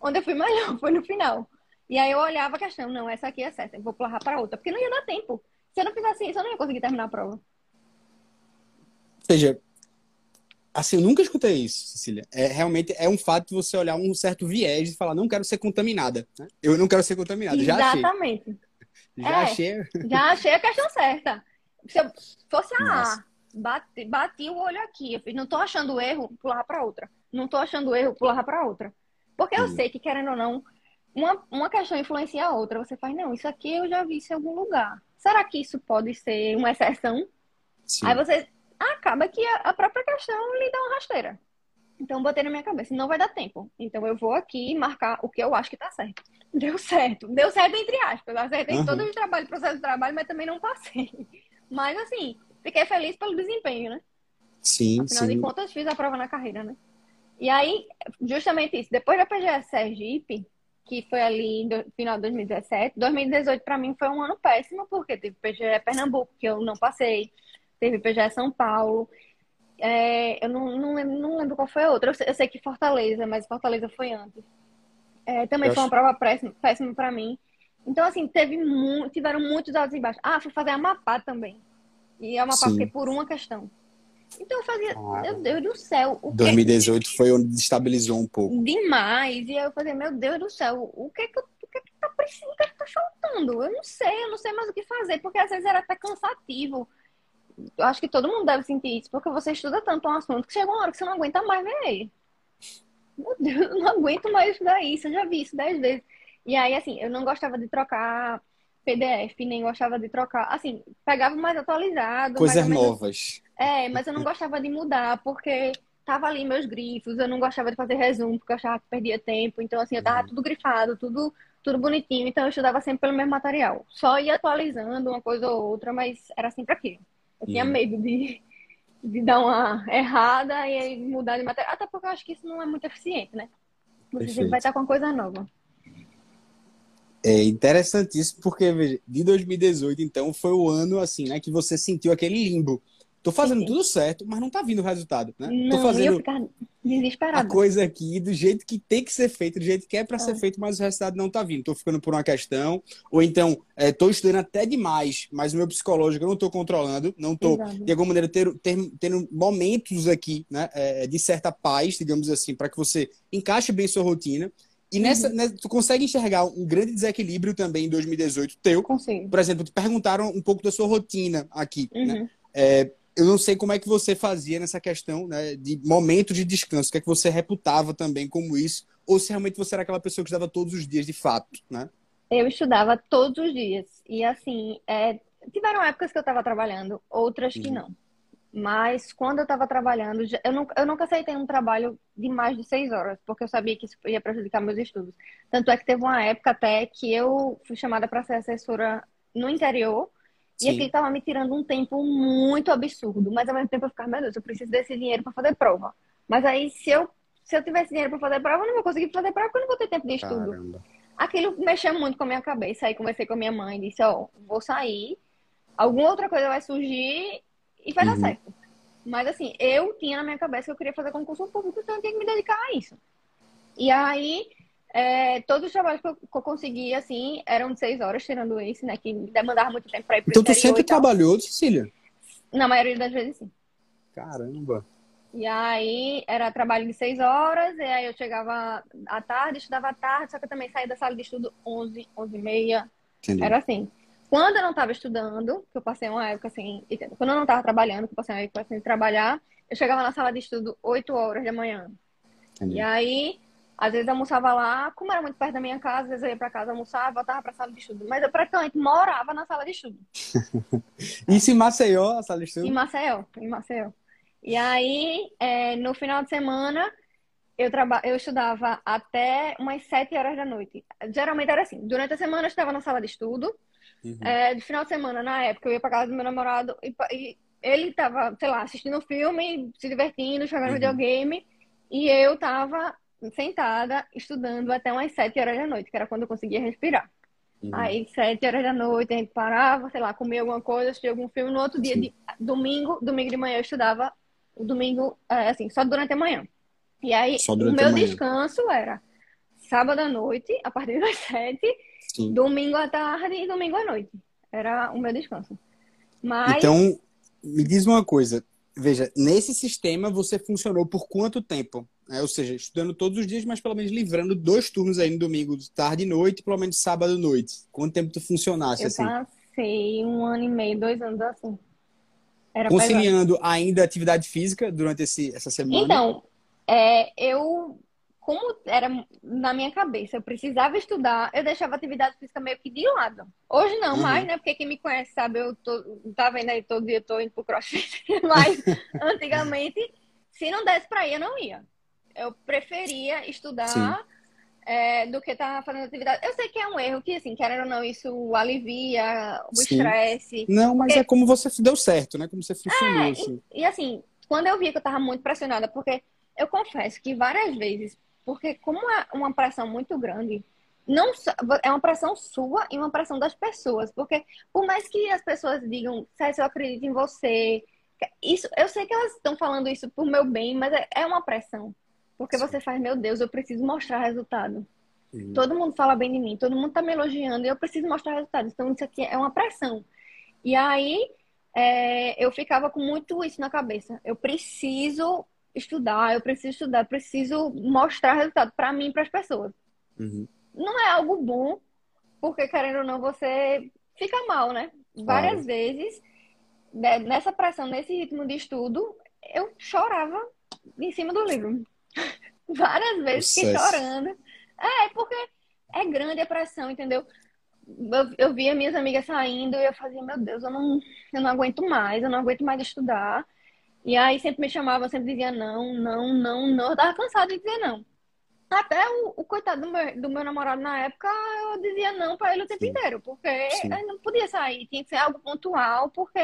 Onde eu fui melhor, foi no final. E aí eu olhava a questão, não, essa aqui é certa, eu vou pular para outra, porque não ia dar tempo. Se eu não fizesse isso, eu não ia conseguir terminar a prova. Ou seja, Assim, eu nunca escutei isso, Cecília. É, realmente é um fato de você olhar um certo viés e falar, não quero ser contaminada. Né? Eu não quero ser contaminada. Exatamente. Já achei. Já é, achei. Já achei a questão certa. Se eu fosse a A, bati, bati o olho aqui. Eu fiz, não tô achando erro, pular para outra. Não tô achando erro, pular para outra. Porque eu sei que, querendo ou não, uma, uma questão influencia a outra. Você faz, não, isso aqui eu já vi isso em algum lugar. Será que isso pode ser uma exceção? Sim. Aí você acaba que a, própria questão lhe dá uma rasteira. Então, botei na minha cabeça, não vai dar tempo. Então, eu vou aqui marcar o que eu acho que tá certo. Deu certo. Deu certo, entre aspas. Eu acertei uhum. todo o trabalho, processo de trabalho, mas também não passei. Mas, assim, fiquei feliz pelo desempenho, né? Sim, Afinal sim. de contas, fiz a prova na carreira, né? E aí, justamente isso. Depois da PGS Sergipe, que foi ali no final de 2017, 2018 para mim foi um ano péssimo, porque teve PGE Pernambuco, que eu não passei teve PGE São Paulo. É, eu não, não, lembro, não lembro qual foi a outra. Eu sei, eu sei, que Fortaleza, mas Fortaleza foi antes. É, também eu foi uma prova péssima, para mim. Então, assim, teve mu tiveram muitos altos e baixos. Ah, fui fazer Amapá também. E Amapá Sim. fiquei por uma questão. Então eu fazia, ah, meu Deus do céu. O 2018 que... foi onde estabilizou um pouco. Demais. E aí eu fazia, meu Deus do céu, o que é que, eu, o que, é que tá precisando, o que é que tá faltando? Eu não sei, eu não sei mais o que fazer, porque às vezes era até cansativo. Eu acho que todo mundo deve sentir isso, porque você estuda tanto um assunto que chega uma hora que você não aguenta mais ver ele. Meu Deus, eu não aguento mais estudar isso, eu já vi isso dez vezes. E aí, assim, eu não gostava de trocar PDF, nem gostava de trocar. Assim, pegava mais atualizado. Coisas mais novas. É, mas eu não gostava de mudar, porque tava ali meus grifos, eu não gostava de fazer resumo, porque eu achava que perdia tempo. Então, assim, eu tava uhum. tudo grifado, tudo, tudo bonitinho. Então, eu estudava sempre pelo mesmo material. Só ia atualizando uma coisa ou outra, mas era sempre aquilo. Eu tinha medo de, de dar uma errada e aí mudar de material. Até porque eu acho que isso não é muito eficiente, né? Você sempre vai estar com uma coisa nova. É interessantíssimo porque, veja, de 2018, então, foi o ano, assim, né, que você sentiu aquele limbo. Tô fazendo sim, tudo certo, mas não tá vindo o resultado, né? Não, Tô fazendo eu ficar desesperada. a coisa aqui do jeito que tem que ser feito, do jeito que é para ser é. feito, mas o resultado não tá vindo. Tô ficando por uma questão, ou então é, tô estudando até demais, mas o meu psicológico eu não tô controlando, não tô, Exato. de alguma maneira, ter, ter, tendo momentos aqui, né, é, de certa paz, digamos assim, para que você encaixe bem sua rotina. E nessa, uhum. nessa, tu consegue enxergar um grande desequilíbrio também em 2018 teu? Consigo. Por exemplo, te perguntaram um pouco da sua rotina aqui, né? uhum. né? É, eu não sei como é que você fazia nessa questão né, de momento de descanso, o que é que você reputava também como isso, ou se realmente você era aquela pessoa que estudava todos os dias de fato, né? Eu estudava todos os dias. E assim, é, tiveram épocas que eu estava trabalhando, outras que uhum. não. Mas quando eu estava trabalhando, eu nunca, eu nunca aceitei um trabalho de mais de seis horas, porque eu sabia que isso ia prejudicar meus estudos. Tanto é que teve uma época até que eu fui chamada para ser assessora no interior, Sim. e aquilo estava me tirando um tempo muito absurdo. Mas ao mesmo tempo eu ficava, meu Deus, eu preciso desse dinheiro para fazer prova. Mas aí, se eu, se eu tivesse dinheiro para fazer prova, eu não vou conseguir fazer prova porque eu não vou ter tempo de estudo. Caramba. Aquilo mexeu muito com a minha cabeça. Aí conversei com a minha mãe, disse, ó, oh, vou sair, alguma outra coisa vai surgir e vai uhum. dar certo. Mas assim, eu tinha na minha cabeça que eu queria fazer concurso público, então eu tinha que me dedicar a isso. E aí, é, todos os trabalhos que eu, que eu consegui, assim, eram de seis horas, tirando esse, né? Que demandava muito tempo para ir pro Então tu sempre trabalhou, Cecília? Na maioria das vezes, sim. Caramba! E aí, era trabalho de seis horas, e aí eu chegava à tarde, estudava à tarde, só que eu também saía da sala de estudo onze, onze e meia. Entendi. Era assim. Quando eu não estava estudando, que eu passei uma época assim, quando eu não estava trabalhando, que eu passei uma época assim de trabalhar, eu chegava na sala de estudo 8 horas da manhã. Entendi. E aí, às vezes almoçava lá, como era muito perto da minha casa, às vezes eu ia para casa almoçar, voltava para a sala de estudo. Mas eu praticamente morava na sala de estudo. Isso em Maceió, a sala de estudo? Em Maceió, em Maceió. E aí, é, no final de semana, eu, traba... eu estudava até umas 7 horas da noite. Geralmente era assim, durante a semana eu estava na sala de estudo, Uhum. É, de final de semana, na época, eu ia pra casa do meu namorado e, e ele tava, sei lá, assistindo filme, se divertindo, jogando uhum. videogame, e eu tava sentada estudando até umas sete horas da noite, que era quando eu conseguia respirar. Uhum. Aí, sete horas da noite, a gente parava, sei lá, comia alguma coisa, assistia algum filme. No outro dia, de, domingo, domingo de manhã, eu estudava o domingo, é, assim, só durante a manhã. E aí, o meu descanso era sábado à noite, a partir das sete, Sim. domingo à tarde e domingo à noite. Era o meu descanso. Mas... Então, me diz uma coisa. Veja, nesse sistema você funcionou por quanto tempo? É, ou seja, estudando todos os dias, mas pelo menos livrando dois turnos aí no domingo, tarde e noite, pelo menos sábado e noite. Quanto tempo tu funcionasse eu assim? Eu passei um ano e meio, dois anos assim. Era Conciliando pesado. ainda atividade física durante esse, essa semana? Então, é, eu como era na minha cabeça, eu precisava estudar, eu deixava a atividade física meio que de lado. Hoje não uhum. mais, né? Porque quem me conhece sabe, eu tô, tá vendo aí todo dia, eu tô indo pro crossfit. Mas antigamente, se não desse pra ir, eu não ia. Eu preferia estudar é, do que estar tá fazendo atividade. Eu sei que é um erro, que assim, querendo ou não, isso alivia o estresse. Não, mas porque... é como você deu certo, né? Como você funcionou. É, assim. E, e assim, quando eu vi que eu tava muito pressionada, porque eu confesso que várias vezes porque como é uma pressão muito grande, não é uma pressão sua e uma pressão das pessoas. Porque por mais que as pessoas digam, se eu acredito em você, isso, eu sei que elas estão falando isso por meu bem, mas é, é uma pressão. Porque você faz, meu Deus, eu preciso mostrar resultado. Uhum. Todo mundo fala bem de mim, todo mundo tá me elogiando e eu preciso mostrar resultados. Então, isso aqui é uma pressão. E aí, é, eu ficava com muito isso na cabeça. Eu preciso estudar, eu preciso estudar, eu preciso mostrar resultado para mim e para as pessoas. Uhum. Não é algo bom, porque querendo ou não, você fica mal, né? Várias vezes, né, nessa pressão, nesse ritmo de estudo, eu chorava em cima do livro. Várias vezes fiquei chorando. É, porque é grande a pressão, entendeu? Eu, eu via minhas amigas saindo e eu fazia, meu Deus, eu não, eu não aguento mais, eu não aguento mais estudar. E aí sempre me chamava, sempre dizia não, não, não, não. Eu tava cansada de dizer não. Até o, o coitado do meu, do meu, namorado na época, eu dizia não para ele o tempo Sim. inteiro, porque não podia sair, tinha que ser algo pontual, porque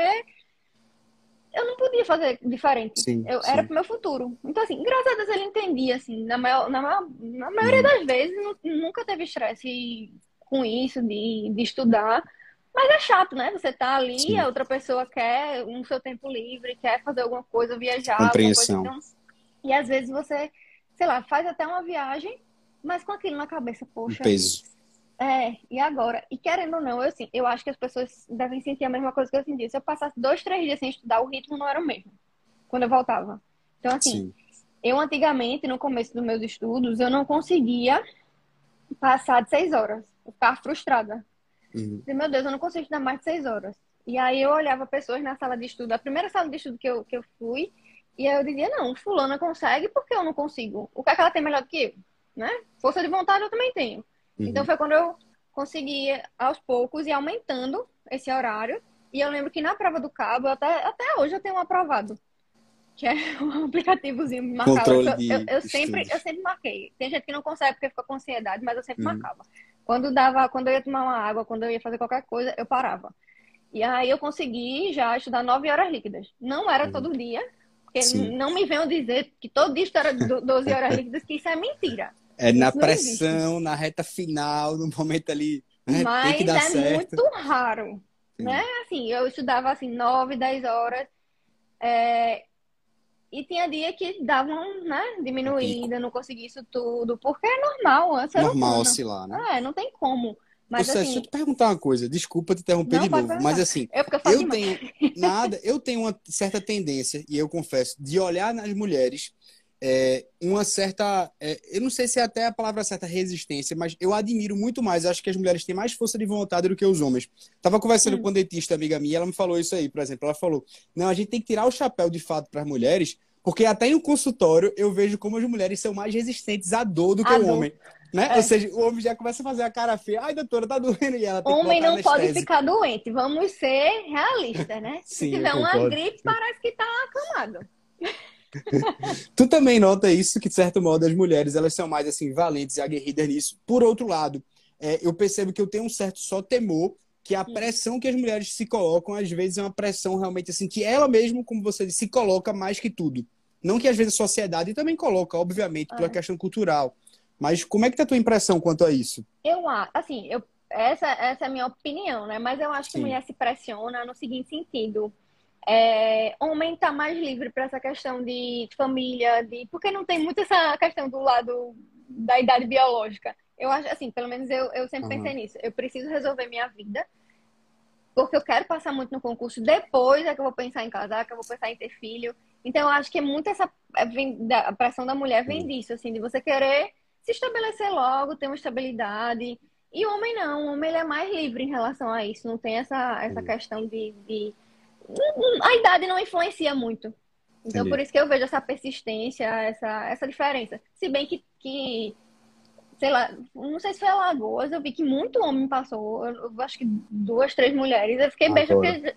eu não podia fazer diferente. Sim, eu, sim. Era pro meu futuro. Então, assim, graças a Deus ele entendia, assim, na, maior, na, maior, na maioria hum. das vezes, nunca teve estresse com isso, de, de estudar. Mas é chato, né? Você tá ali, sim. a outra pessoa quer um seu tempo livre, quer fazer alguma coisa, viajar, Compreensão. Coisa, então... E às vezes você, sei lá, faz até uma viagem, mas com aquilo na cabeça, poxa. Um peso. É, e agora? E querendo ou não, eu, assim, eu acho que as pessoas devem sentir a mesma coisa que eu senti. Se eu passasse dois, três dias sem estudar, o ritmo não era o mesmo quando eu voltava. Então, assim, Sim. eu antigamente, no começo dos meus estudos, eu não conseguia passar de seis horas. Eu ficava frustrada. Uhum. Meu Deus, eu não consigo estudar mais de seis horas. E aí eu olhava pessoas na sala de estudo, a primeira sala de estudo que eu, que eu fui, e aí eu dizia, não, fulana consegue, por que eu não consigo? O que é que ela tem melhor do que eu? Né? Força de vontade eu também tenho. Uhum. Então foi quando eu consegui, aos poucos, ir aumentando esse horário. E eu lembro que na prova do cabo, até, até hoje eu tenho um aprovado. Que é um aplicativozinho marcado. Eu, eu, eu sempre, eu sempre marquei. Tem gente que não consegue porque fica com ansiedade, mas eu sempre uhum. marcava. Quando dava, quando eu ia tomar uma água, quando eu ia fazer qualquer coisa, eu parava. E aí eu consegui já estudar nove horas líquidas. Não era uhum. todo dia, porque Sim. não me venham dizer que todo dia era 12 horas líquidas, que isso é mentira. É na pressão, na reta final, no momento ali. Né? Mas é certo. muito raro. Sim. Né? Assim, eu estudava assim, 9, 10 horas. É... E tinha dia que davam, né, diminuída, não conseguia isso tudo, porque é normal. É normal oscilar, né? É, não tem como. Mas, assim... deixa eu te perguntar uma coisa, desculpa te interromper não, de novo, mas assim, eu, eu, eu tenho nada, eu tenho uma certa tendência, e eu confesso, de olhar nas mulheres é, uma certa. É, eu não sei se é até a palavra certa resistência, mas eu admiro muito mais. Acho que as mulheres têm mais força de vontade do que os homens. Tava conversando hum. com uma dentista amiga minha, ela me falou isso aí, por exemplo. Ela falou: não, a gente tem que tirar o chapéu de fato para as mulheres, porque até no consultório eu vejo como as mulheres são mais resistentes à dor do que a o dor. homem. Né? É. Ou seja, o homem já começa a fazer a cara feia. Ai, doutora, tá doendo. E ela tem homem não pode ficar doente. Vamos ser realistas, né? Sim, Se tiver uma gripe, parece que tá acamado. Tu também nota isso, que de certo modo as mulheres elas são mais assim valentes e aguerridas nisso. Por outro lado, é, eu percebo que eu tenho um certo só temor que a pressão que as mulheres se colocam às vezes é uma pressão realmente assim que ela mesma, como você disse, se coloca mais que tudo. Não que às vezes a sociedade também coloca, obviamente, pela é. questão cultural. Mas como é que tá a tua impressão quanto a isso? Eu assim, eu, essa, essa é a minha opinião, né? Mas eu acho que a mulher se pressiona no seguinte sentido. É, homem está mais livre para essa questão de família, de porque não tem muito essa questão do lado da idade biológica. Eu acho assim, pelo menos eu, eu sempre uhum. pensei nisso. Eu preciso resolver minha vida porque eu quero passar muito no concurso. Depois é que eu vou pensar em casar, que eu vou pensar em ter filho. Então eu acho que é muito essa a pressão da mulher vem uhum. disso, assim, de você querer se estabelecer logo, ter uma estabilidade. E o homem não, o homem ele é mais livre em relação a isso. Não tem essa essa uhum. questão de, de a idade não influencia muito. Então, Entendi. por isso que eu vejo essa persistência, essa, essa diferença. Se bem que, que, sei lá, não sei se foi Alagoas, eu vi que muito homem passou, eu, eu acho que duas, três mulheres. Eu fiquei bem porque,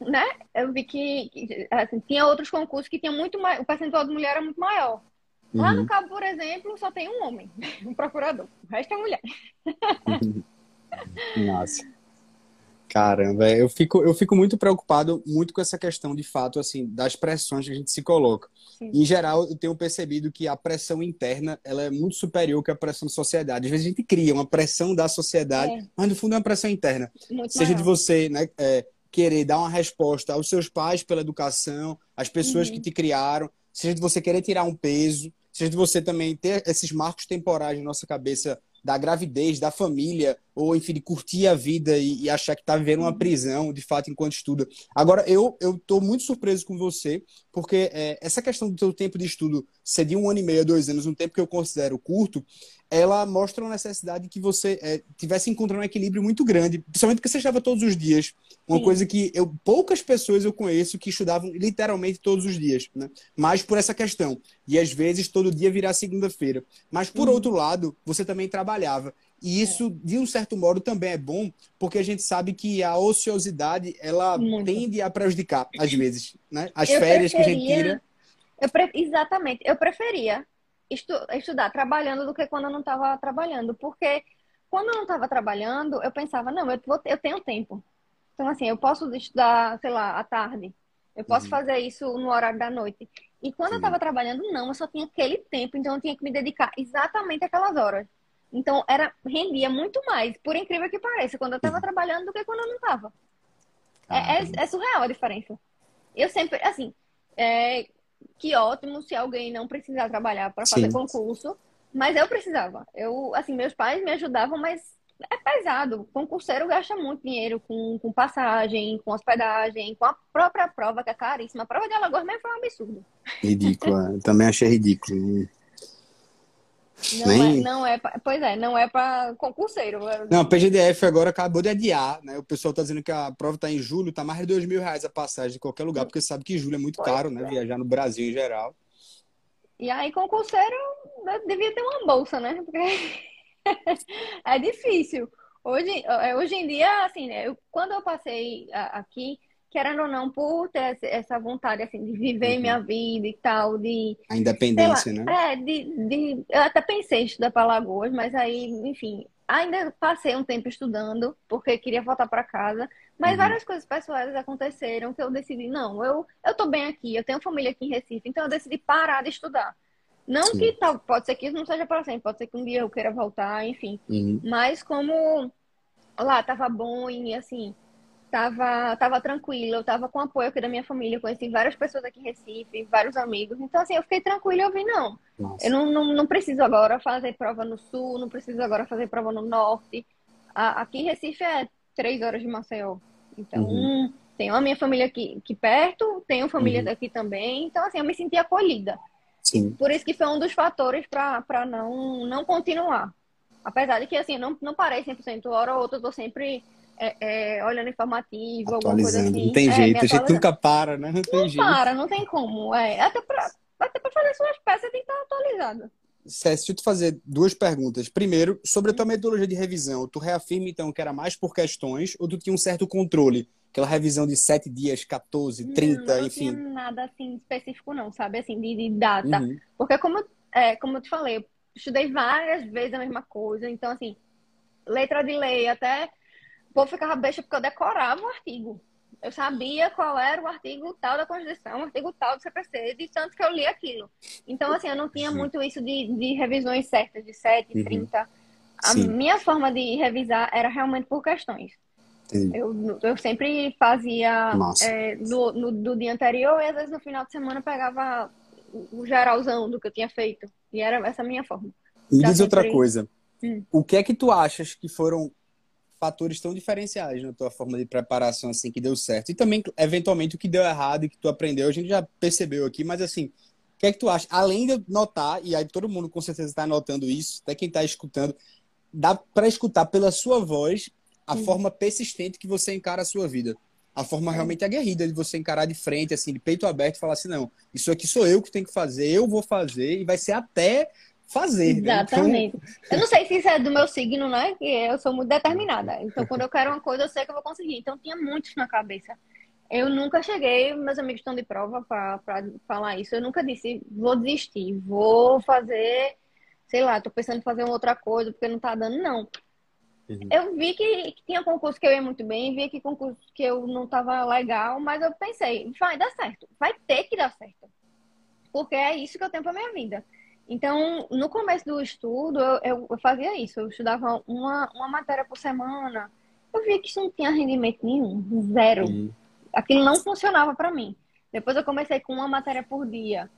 né? Eu vi que, que assim, tinha outros concursos que tinha muito mais, o percentual de mulher era muito maior. Lá no uhum. Cabo, por exemplo, só tem um homem, um procurador. O resto é mulher. Nossa. Caramba, eu fico, eu fico muito preocupado muito com essa questão de fato assim das pressões que a gente se coloca. Sim. Em geral, eu tenho percebido que a pressão interna ela é muito superior que a pressão da sociedade. Às vezes a gente cria uma pressão da sociedade, é. mas no fundo é uma pressão interna. Muito Seja maior. de você, né, é, querer dar uma resposta aos seus pais pela educação, às pessoas uhum. que te criaram, seja de você querer tirar um peso, seja de você também ter esses marcos temporais na nossa cabeça da gravidez, da família, ou enfim, de curtir a vida e, e achar que está vivendo uma prisão, de fato, enquanto estuda. Agora, eu estou muito surpreso com você, porque é, essa questão do seu tempo de estudo ser de um ano e meio a dois anos, um tempo que eu considero curto, ela mostra uma necessidade que você é, tivesse encontrando um equilíbrio muito grande, principalmente porque você estava todos os dias. Uma Sim. coisa que eu poucas pessoas eu conheço que estudavam literalmente todos os dias, né? Mas por essa questão. E às vezes todo dia virar segunda-feira. Mas por uhum. outro lado, você também trabalhava. E isso, de um certo modo, também é bom, porque a gente sabe que a ociosidade, ela Muito. tende a prejudicar, às vezes, né? As eu férias que a gente tira. Eu pre... Exatamente. Eu preferia estu... estudar trabalhando do que quando eu não estava trabalhando. Porque quando eu não estava trabalhando, eu pensava, não, eu, vou... eu tenho tempo. Então, assim, eu posso estudar, sei lá, à tarde. Eu posso uhum. fazer isso no horário da noite. E quando Sim. eu estava trabalhando, não, eu só tinha aquele tempo, então eu tinha que me dedicar exatamente aquelas horas. Então, era rendia muito mais, por incrível que pareça, quando eu estava uhum. trabalhando do que quando eu não estava. É, é, é, surreal a diferença. Eu sempre, assim, é, que ótimo se alguém não precisar trabalhar para fazer concurso, mas eu precisava. Eu, assim, meus pais me ajudavam, mas é pesado. Concurseiro gasta muito dinheiro com, com passagem, com hospedagem, com a própria prova, que é caríssima. A prova de Alagoas mesmo foi um absurdo. Ridículo, também achei ridículo. Não, Nem... é, não é, pra, pois é, não é para concurseiro. Não, a PGDF agora acabou de adiar, né? O pessoal tá dizendo que a prova tá em julho, tá mais de dois mil reais a passagem de qualquer lugar, porque sabe que julho é muito pois caro, né? é. né? Viajar no Brasil em geral. E aí, concurseiro devia ter uma bolsa, né? Porque é difícil. Hoje, é, hoje em dia, assim, né? Eu, quando eu passei aqui, querendo ou não, por ter essa vontade, assim, de viver uhum. minha vida e tal, de... A independência, lá, né? É, de, de... Eu até pensei em estudar para Lagoas, mas aí, enfim, ainda passei um tempo estudando, porque queria voltar para casa, mas uhum. várias coisas pessoais aconteceram que eu decidi, não, eu, eu tô bem aqui, eu tenho família aqui em Recife, então eu decidi parar de estudar. Não Sim. que tal, pode ser que isso não seja para sempre, pode ser que um dia eu queira voltar, enfim. Uhum. Mas como lá tava bom e assim, tava, tava tranquilo, eu tava com apoio aqui da minha família, conheci várias pessoas aqui em Recife, vários amigos. Então, assim, eu fiquei tranquila e eu vi, não. Nossa. Eu não, não, não, preciso agora fazer prova no sul, não preciso agora fazer prova no norte. A, aqui em Recife é três horas de Maceió. Então, uhum. tenho a minha família aqui, aqui perto, tenho família uhum. daqui também. Então, assim, eu me senti acolhida. Sim. Por isso que foi um dos fatores para não, não continuar. Apesar de que, assim, não, não parei 100%, hora ou outra eu tô sempre é, é, olhando informativo, alguma coisa assim. Não tem é, jeito, a gente nunca para, né? Não tem não jeito. para, não tem como. É. Até para até pra fazer suas peças tem que estar atualizado. César, deixa eu te fazer duas perguntas. Primeiro, sobre a tua metodologia de revisão, tu reafirma então que era mais por questões ou tu tinha um certo controle? Aquela revisão de 7 dias, 14, 30, não, não enfim. Não tinha nada assim específico não, sabe? Assim, de, de data. Uhum. Porque como, é, como eu te falei, eu estudei várias vezes a mesma coisa. Então, assim, letra de lei, até povo ficava besta porque eu decorava o artigo. Eu sabia qual era o artigo tal da Constituição, o artigo tal do CPC, de tanto que eu li aquilo. Então, assim, eu não tinha muito isso de, de revisões certas, de 7, uhum. 30. A Sim. minha forma de revisar era realmente por questões. Eu, eu sempre fazia é, no, no, do dia anterior e às vezes no final de semana pegava o geralzão do que eu tinha feito. E era essa a minha forma. Me diz outra coisa. Hum. O que é que tu achas que foram fatores tão diferenciais na tua forma de preparação, assim, que deu certo. E também, eventualmente, o que deu errado e que tu aprendeu, a gente já percebeu aqui, mas assim, o que é que tu acha? Além de notar, e aí todo mundo com certeza está notando isso, até quem está escutando, dá para escutar pela sua voz a Sim. forma persistente que você encara a sua vida. A forma é. realmente aguerrida de você encarar de frente, assim, de peito aberto e falar assim, não, isso aqui sou eu que tenho que fazer, eu vou fazer, e vai ser até fazer. Exatamente. Né? Então... Eu não sei se isso é do meu signo, né? Que eu sou muito determinada. Então, quando eu quero uma coisa, eu sei que eu vou conseguir. Então, tinha muitos na cabeça. Eu nunca cheguei, meus amigos estão de prova para falar isso. Eu nunca disse, vou desistir, vou fazer, sei lá, tô pensando em fazer uma outra coisa porque não tá dando, não. Uhum. Eu vi que, que, tinha concurso que eu ia muito bem, vi que concurso que eu não tava legal, mas eu pensei, vai dar certo, vai ter que dar certo. Porque é isso que eu tenho pra minha vida. Então, no começo do estudo, eu, eu, eu, fazia isso. Eu estudava uma, uma matéria por semana. Eu via que isso não tinha rendimento nenhum, zero. Uhum. Aquilo não funcionava para mim. Depois eu comecei com uma matéria por dia.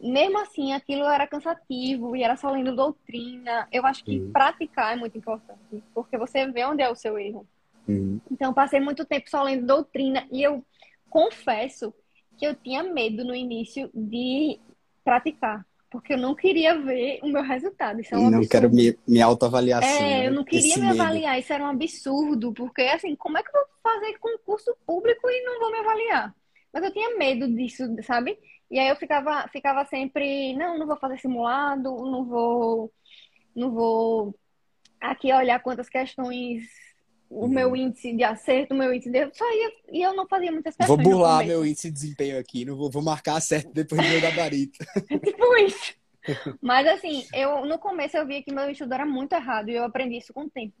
mesmo assim, aquilo era cansativo e era só lendo doutrina. Eu acho que uhum. praticar é muito importante, porque você vê onde é o seu erro. Uhum. Então, passei muito tempo só lendo doutrina e eu confesso que eu tinha medo no início de praticar, porque eu não queria ver o meu resultado. Isso é um não absurdo. quero me, me autoavaliar assim. É, eu não queria me medo. avaliar, isso era um absurdo, porque assim, como é que eu vou fazer concurso público e não vou me avaliar? Mas eu tinha medo disso, sabe? E aí eu ficava, ficava sempre, não, não vou fazer simulado, não vou, não vou aqui olhar quantas questões o uhum. meu índice de acerto, o meu índice de erro, só ia, e eu não fazia muitas questões. Vou burlar meu índice de desempenho aqui, não vou, vou marcar certo depois do meu gabarito. tipo isso. Mas assim, eu no começo eu via que meu estudo era muito errado e eu aprendi isso com o tempo.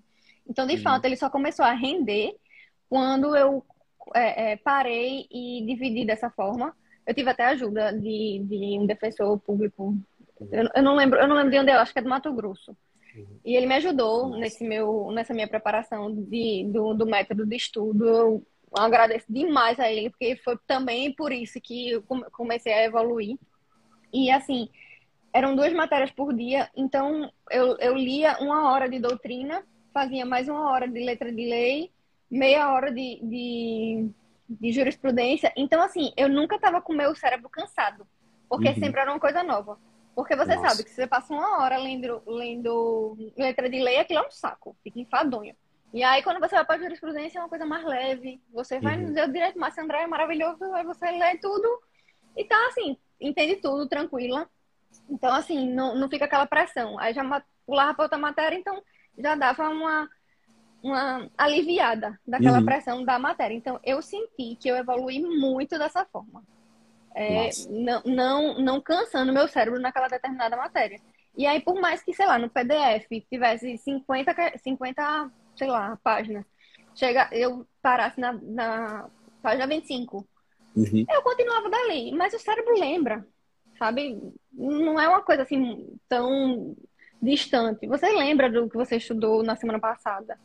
Então, de uhum. fato, ele só começou a render quando eu é, é, parei e dividi dessa forma. Eu tive até ajuda de, de um defensor público. Eu, eu, não lembro, eu não lembro de onde é, eu acho que é do Mato Grosso. E ele me ajudou nesse meu, nessa minha preparação de, do, do método de estudo. Eu agradeço demais a ele, porque foi também por isso que eu comecei a evoluir. E assim, eram duas matérias por dia, então eu, eu lia uma hora de doutrina, fazia mais uma hora de letra de lei, meia hora de, de, de jurisprudência. Então, assim, eu nunca estava com o meu cérebro cansado, porque uhum. sempre era uma coisa nova. Porque você Nossa. sabe que se você passa uma hora lendo, lendo letra de lei, aquilo é um saco, fica enfadonho. E aí, quando você vai para a jurisprudência, é uma coisa mais leve. Você vai uhum. no seu direito, Márcio André é maravilhoso, aí você lê tudo e tá assim, entende tudo, tranquila. Então, assim, não, não fica aquela pressão. Aí já pulava para outra matéria, então já dava uma, uma aliviada daquela uhum. pressão da matéria. Então, eu senti que eu evolui muito dessa forma é, não, não, não cansando meu cérebro naquela determinada matéria. E aí, por mais que, sei lá, no PDF tivesse 50, 50 sei lá, páginas, chega, eu parasse na, na página 25, uhum. eu continuava dali. Mas o cérebro lembra, sabe? Não é uma coisa assim tão distante. Você lembra do que você estudou na semana passada.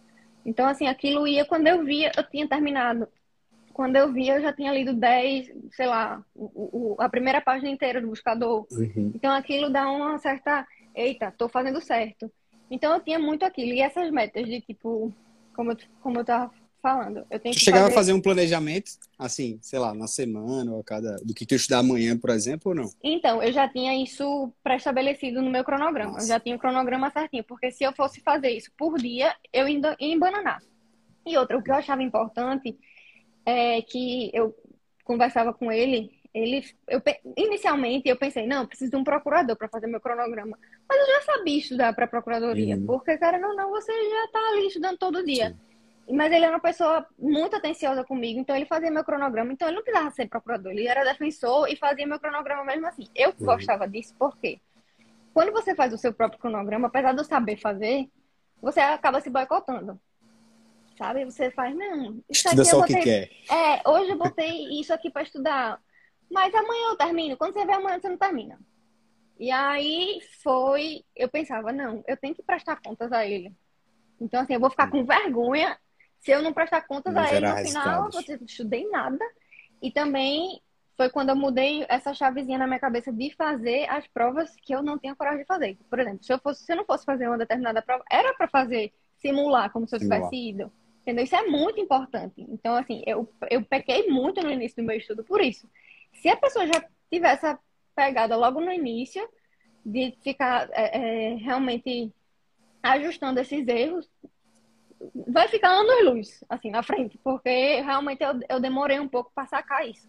Então, assim, aquilo ia, quando eu via, eu tinha terminado quando eu vi, eu já tinha lido 10, sei lá, o, o, a primeira página inteira do buscador. Uhum. Então aquilo dá uma certa. Eita, tô fazendo certo. Então eu tinha muito aquilo. E essas metas de tipo, como eu, como eu tava falando, eu tenho tu chegava fazer... a fazer um planejamento, assim, sei lá, na semana ou a cada. do que tu estudar amanhã, por exemplo, ou não? Então, eu já tinha isso pré-estabelecido no meu cronograma. Nossa. Eu já tinha o cronograma certinho, porque se eu fosse fazer isso por dia, eu ia embananar. E outra, o que eu achava importante é, que eu conversava com ele, ele, eu, inicialmente eu pensei, não, preciso de um procurador para fazer meu cronograma. Mas eu já sabia estudar para procuradoria, uhum. porque, cara, não, não, você já está ali estudando todo dia. Sim. Mas ele era uma pessoa muito atenciosa comigo, então ele fazia meu cronograma. Então ele não precisava ser procurador, ele era defensor e fazia meu cronograma mesmo assim. Eu uhum. gostava disso porque quando você faz o seu próprio cronograma, apesar de eu saber fazer, você acaba se boicotando sabe? Você faz, não, isso Estuda aqui só eu botei... o que quer. É, hoje eu botei isso aqui para estudar, mas amanhã eu termino. Quando você vê amanhã, você não termina. E aí foi, eu pensava, não, eu tenho que prestar contas a ele. Então, assim, eu vou ficar com vergonha se eu não prestar contas não a ele no final, eu não estudei nada. E também foi quando eu mudei essa chavezinha na minha cabeça de fazer as provas que eu não tinha coragem de fazer. Por exemplo, se eu, fosse, se eu não fosse fazer uma determinada prova, era para fazer simular como se eu tivesse ido. Entendeu? Isso é muito importante. Então, assim, eu, eu pequei muito no início do meu estudo por isso. Se a pessoa já tivesse a pegada logo no início, de ficar é, é, realmente ajustando esses erros, vai ficar anos-luz, assim, na frente, porque realmente eu, eu demorei um pouco para sacar isso,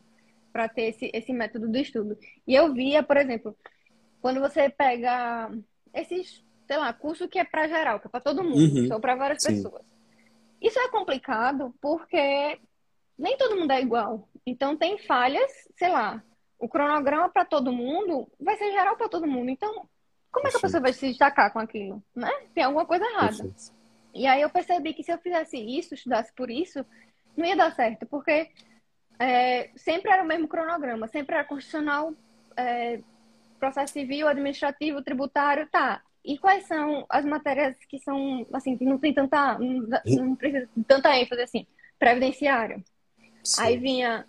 para ter esse, esse método do estudo. E eu via, por exemplo, quando você pega esses, sei lá, curso que é para geral, que é para todo mundo, uhum. são para várias Sim. pessoas. Isso é complicado porque nem todo mundo é igual. Então tem falhas, sei lá, o cronograma para todo mundo vai ser geral para todo mundo. Então, como é que a pessoa vai se destacar com aquilo, né? Tem alguma coisa errada. Perfeito. E aí eu percebi que se eu fizesse isso, estudasse por isso, não ia dar certo, porque é, sempre era o mesmo cronograma, sempre era constitucional, é, processo civil, administrativo, tributário, tá. E quais são as matérias que são, assim, que não tem tanta, não precisa tanta ênfase, assim, previdenciário. Sim. Aí vinha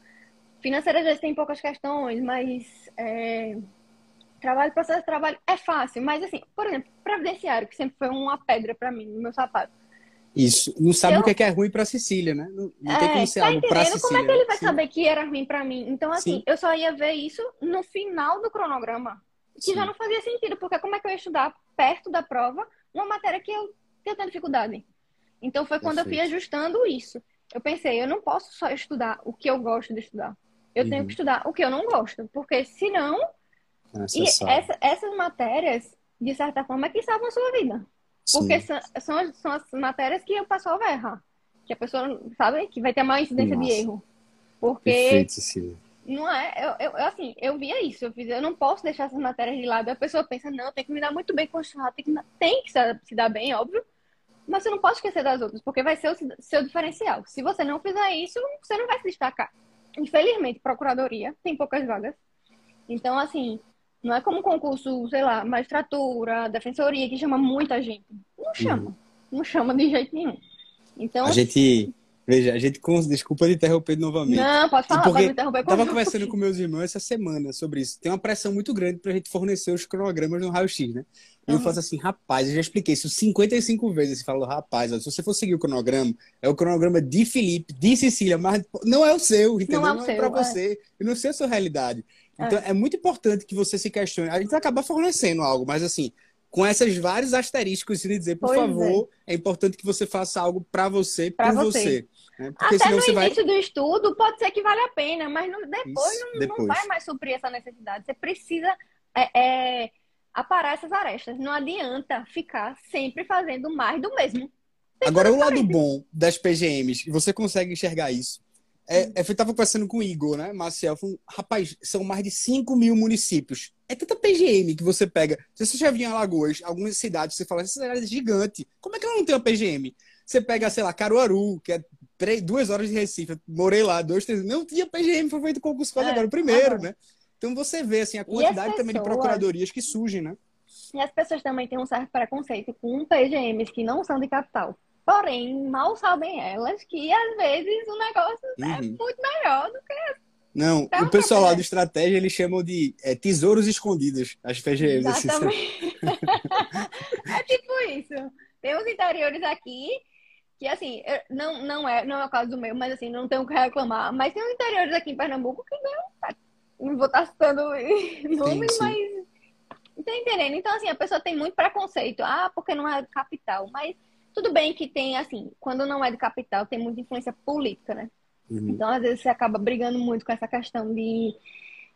financeira já tem poucas questões, mas é, trabalho, processo de trabalho é fácil, mas assim, por exemplo, previdenciário, que sempre foi uma pedra para mim no meu sapato. Isso. Não sabe eu... o que é, que é ruim para Cecília, né? Não, não é, tem como ser tá algo para Cecília. Como é que ele vai Sim. saber que era ruim para mim? Então, assim, Sim. eu só ia ver isso no final do cronograma. Que Sim. já não fazia sentido, porque como é que eu ia estudar perto da prova uma matéria que eu, que eu tenho dificuldade? Então, foi quando Perfeito. eu fui ajustando isso. Eu pensei, eu não posso só estudar o que eu gosto de estudar. Eu uhum. tenho que estudar o que eu não gosto, porque senão. e essa, essas matérias, de certa forma, é que salvam a sua vida. Porque são, são, as, são as matérias que o pessoal vai errar. Que a pessoa, sabe, que vai ter maior incidência Nossa. de erro. Porque. Perfeito, Não é, eu, eu, assim, eu via isso, eu fiz, eu não posso deixar essas matérias de lado. A pessoa pensa, não, tem que me dar muito bem com o tem que, tem que se dar bem, óbvio, mas você não pode esquecer das outras, porque vai ser o seu diferencial. Se você não fizer isso, você não vai se destacar. Infelizmente, procuradoria tem poucas vagas. Então, assim, não é como concurso, sei lá, magistratura, defensoria, que chama muita gente. Não chama. Uhum. Não chama de jeito nenhum. Então. A gente. Veja, a gente. Desculpa de interromper novamente. Não, pode falar, porque pode interromper. Tava conversando com meus irmãos essa semana sobre isso. Tem uma pressão muito grande pra gente fornecer os cronogramas no raio-x, né? E uhum. eu faço assim, rapaz, eu já expliquei isso 55 vezes. Você falou, rapaz, ó, se você for seguir o cronograma, é o cronograma de Felipe, de Cecília, mas não é o seu, entendeu? Não é, o não é pra é. você. E não sei a sua realidade. Então, é. é muito importante que você se questione. A gente acaba fornecendo algo, mas assim, com esses vários asteriscos de dizer, por pois favor, é. é. importante que você faça algo para você, pra por você. você né? Porque Até no início vai... do estudo pode ser que vale a pena, mas não, depois, Isso, não, depois, não, vai mais suprir essa necessidade. Você precisa é, é, aparar essas arestas. Não adianta ficar sempre fazendo mais do mesmo. Agora, o lado bom das PGMs, você consegue enxergar isso. É, eu estava conversando com o Igor, né, Marcel? Rapaz, são mais de 5 mil municípios. É tanta PGM que você pega. Se você já viu em Alagoas, algumas cidades, você fala, essa cidade é gigante. Como é que ela não tem uma PGM? Você pega, sei lá, Caruaru, que é três, duas horas de Recife. morei lá, dois, três. Não tinha PGM, foi feito concurso quase é, agora, o primeiro, né? Então você vê assim, a quantidade pessoas... também de procuradorias que surgem, né? E as pessoas também têm um certo preconceito com PGMs que não são de capital. Porém, mal sabem elas que às vezes o negócio é uhum. é muito melhor do que. Não, então, o pessoal lá do Estratégia eles chamam de é, tesouros escondidos, as PGMs. Assim, Exatamente. é tipo isso. Tem os interiores aqui que assim, não, não, é, não é o caso do meu, mas assim, não tenho o que reclamar. Mas tem os interiores aqui em Pernambuco que não, não vou estar citando nomes, mas. Tá entendendo? Então, assim, a pessoa tem muito preconceito. Ah, porque não é capital. Mas tudo bem que tem, assim, quando não é de capital, tem muita influência política, né? Uhum. Então, às vezes, você acaba brigando muito com essa questão de,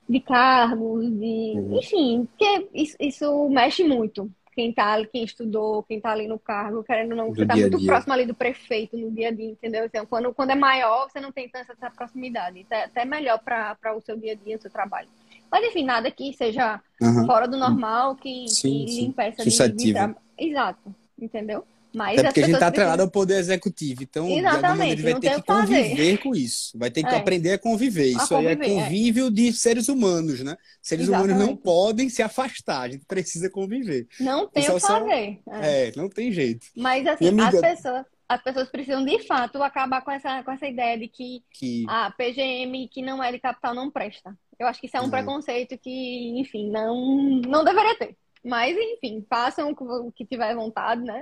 de cargos, de. Uhum. Enfim, porque isso, isso mexe muito quem tá, quem estudou, quem tá ali no cargo, querendo ou não, você tá muito próximo ali do prefeito no dia a dia, entendeu? Então, quando, quando é maior, você não tem tanta essa proximidade. Então, é até melhor para o seu dia a dia, o seu trabalho. Mas, enfim, nada que seja uhum. fora do normal, que, sim, que lhe impeça de, de Exato, entendeu? Mas Até porque a gente está atrelado ao poder executivo. Então, Exatamente, vai ter que conviver com isso. Vai ter que é. aprender a conviver. Isso a conviver, aí é convívio é. de seres humanos, né? Seres Exatamente. humanos não podem se afastar. A gente precisa conviver. Não tem o que fazer. É. é. não tem jeito. Mas, assim, amiga... as, pessoas, as pessoas precisam, de fato, acabar com essa, com essa ideia de que, que... a PGM, que não é de capital, não presta. Eu acho que isso é um uhum. preconceito que, enfim, não, não deveria ter. Mas, enfim, façam o que tiver vontade, né?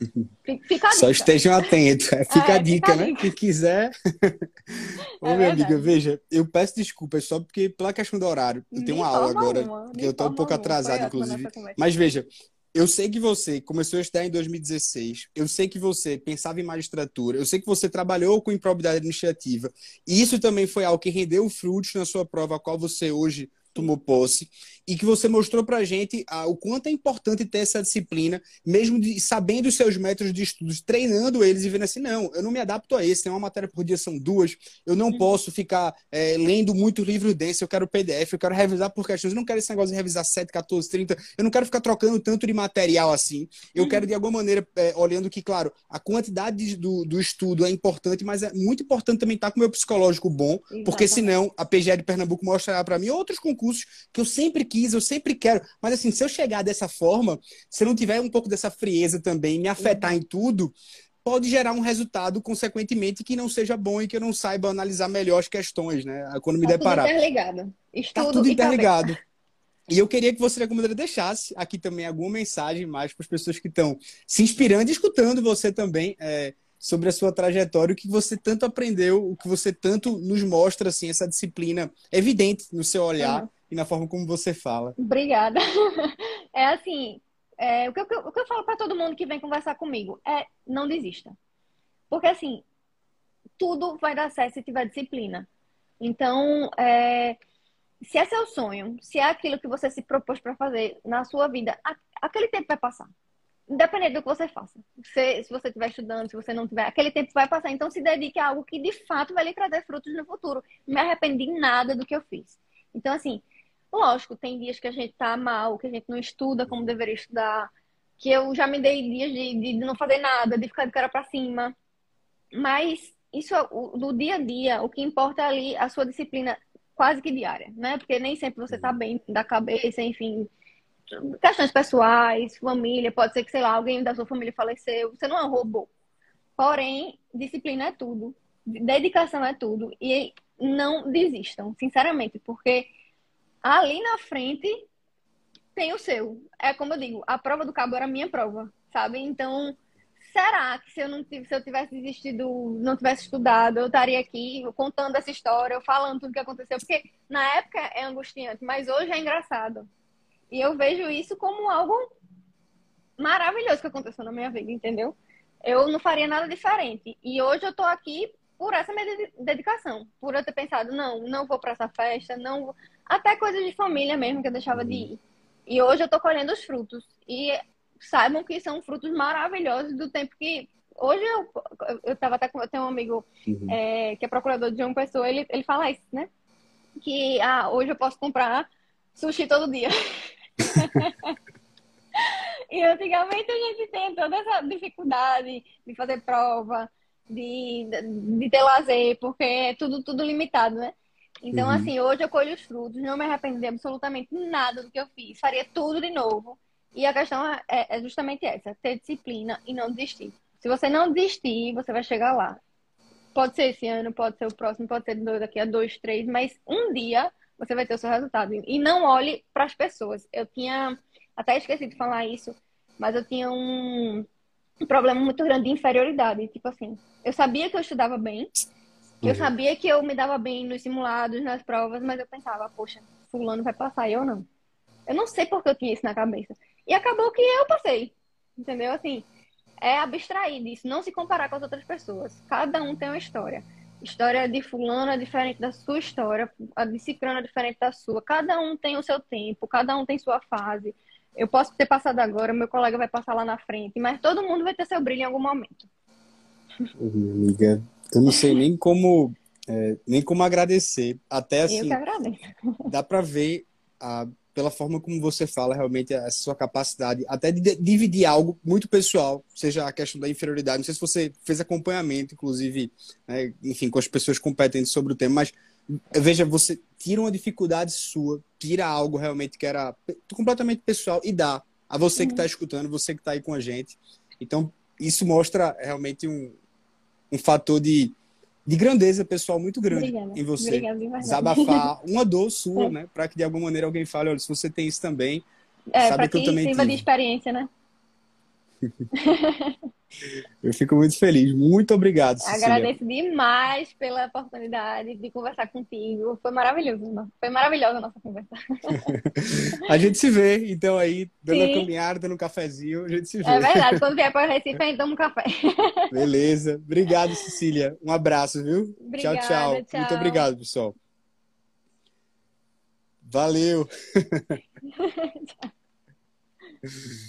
Fica Só estejam atentos. É, fica é, a dica, fica né? Quem quiser. Ô, é minha amiga, veja, eu peço desculpas só porque, pela questão do horário, eu tenho uma aula agora, uma, que eu estou um pouco atrasado, inclusive. Mas veja, eu sei que você começou a estudar em 2016, eu sei que você pensava em magistratura, eu sei que você trabalhou com improbidade administrativa, e isso também foi algo que rendeu frutos na sua prova, a qual você hoje tomou posse e que você mostrou para a gente ah, o quanto é importante ter essa disciplina, mesmo de, sabendo os seus métodos de estudos, treinando eles e vendo assim, não, eu não me adapto a esse, tem uma matéria por dia, são duas, eu não uhum. posso ficar é, lendo muito livro desse, eu quero PDF, eu quero revisar por questões, eu não quero esse negócio de revisar 7, 14, 30, eu não quero ficar trocando tanto de material assim, eu uhum. quero de alguma maneira, é, olhando que, claro, a quantidade do, do estudo é importante, mas é muito importante também estar com o meu psicológico bom, Exatamente. porque senão a PGE de Pernambuco mostrará para mim outros concursos que eu sempre quis, eu sempre quero. Mas assim, se eu chegar dessa forma, se eu não tiver um pouco dessa frieza também, me afetar uhum. em tudo, pode gerar um resultado, consequentemente, que não seja bom e que eu não saiba analisar melhor as questões, né? Quando me tá deparar. Tudo interligado. Estudo tá tudo interligado. E eu queria que você, maneira, deixasse aqui também alguma mensagem mais para as pessoas que estão se inspirando e escutando você também é, sobre a sua trajetória, o que você tanto aprendeu, o que você tanto nos mostra, assim, essa disciplina evidente no seu olhar uhum. E na forma como você fala. Obrigada. É assim, é, o, que eu, o que eu falo para todo mundo que vem conversar comigo é não desista. Porque, assim, tudo vai dar certo se tiver disciplina. Então, é, se é seu sonho, se é aquilo que você se propôs para fazer na sua vida, aquele tempo vai passar. Independente do que você faça. Se, se você estiver estudando, se você não tiver, aquele tempo vai passar. Então, se dedique a algo que de fato vai lhe trazer frutos no futuro. Não me arrependi nada do que eu fiz. Então, assim, lógico, tem dias que a gente tá mal, que a gente não estuda como deveria estudar, que eu já me dei dias de, de não fazer nada, de ficar de cara para cima. Mas isso, do dia a dia, o que importa é ali a sua disciplina quase que diária, né? Porque nem sempre você tá bem da cabeça, enfim, questões pessoais, família, pode ser que, sei lá, alguém da sua família faleceu, você não é um robô. Porém, disciplina é tudo, dedicação é tudo. E não desistam, sinceramente, porque ali na frente tem o seu. É como eu digo, a prova do cabo era a minha prova, sabe? Então, será que se eu não se eu tivesse desistido, não tivesse estudado, eu estaria aqui contando essa história, falando tudo que aconteceu? Porque na época é angustiante, mas hoje é engraçado. E eu vejo isso como algo maravilhoso que aconteceu na minha vida, entendeu? Eu não faria nada diferente. E hoje eu tô aqui por essa minha dedicação, por eu ter pensado, não, não vou para essa festa, não. Até coisas de família mesmo que eu deixava de ir. E hoje eu tô colhendo os frutos. E saibam que são frutos maravilhosos do tempo que hoje eu eu tava até com eu tenho um amigo uhum. é, que é procurador de uma pessoa, ele ele fala isso, né? Que ah, hoje eu posso comprar sushi todo dia. e antigamente a gente tem toda essa dificuldade de fazer prova, de, de ter lazer, porque é tudo, tudo limitado, né? Então, uhum. assim, hoje eu colho os frutos, não me arrependo de absolutamente nada do que eu fiz, faria tudo de novo. E a questão é, é, é justamente essa: ter disciplina e não desistir. Se você não desistir, você vai chegar lá. Pode ser esse ano, pode ser o próximo, pode ser daqui a dois, três, mas um dia você vai ter o seu resultado. E não olhe para as pessoas. Eu tinha, até esqueci de falar isso, mas eu tinha um, um problema muito grande de inferioridade. Tipo assim, eu sabia que eu estudava bem, eu uhum. sabia que eu me dava bem nos simulados, nas provas, mas eu pensava, poxa, fulano vai passar e eu não. Eu não sei porque eu tinha isso na cabeça. E acabou que eu passei. Entendeu? Assim, é abstrair disso, não se comparar com as outras pessoas. Cada um tem uma história história de fulano é diferente da sua história, a de ciclano é diferente da sua. Cada um tem o seu tempo, cada um tem sua fase. Eu posso ter passado agora, meu colega vai passar lá na frente, mas todo mundo vai ter seu brilho em algum momento. Amiga, eu não sei nem como é, nem como agradecer. Até assim, eu que agradeço. dá para ver a pela forma como você fala, realmente, a sua capacidade até de dividir algo muito pessoal, seja a questão da inferioridade. Não sei se você fez acompanhamento, inclusive, né, enfim, com as pessoas competentes sobre o tema, mas veja, você tira uma dificuldade sua, tira algo realmente que era completamente pessoal e dá a você que está escutando, você que está aí com a gente. Então, isso mostra realmente um, um fator de de grandeza pessoal muito grande Obrigada. em você. Obrigada, Desabafar uma dor sua, é. né? Para que de alguma maneira alguém fale, olha, se você tem isso também, é, sabe que eu também tive. de experiência, né? Eu fico muito feliz. Muito obrigado, Cecília. Agradeço demais pela oportunidade de conversar contigo. Foi maravilhoso. Foi maravilhosa a nossa conversa. a gente se vê, então, aí, dando Sim. a caminhada, dando um cafezinho, a gente se vê. É verdade. Quando vier para o Recife, a gente toma um café. Beleza. Obrigado, Cecília. Um abraço, viu? Obrigada, tchau, tchau, tchau. Muito obrigado, pessoal. Valeu. tchau.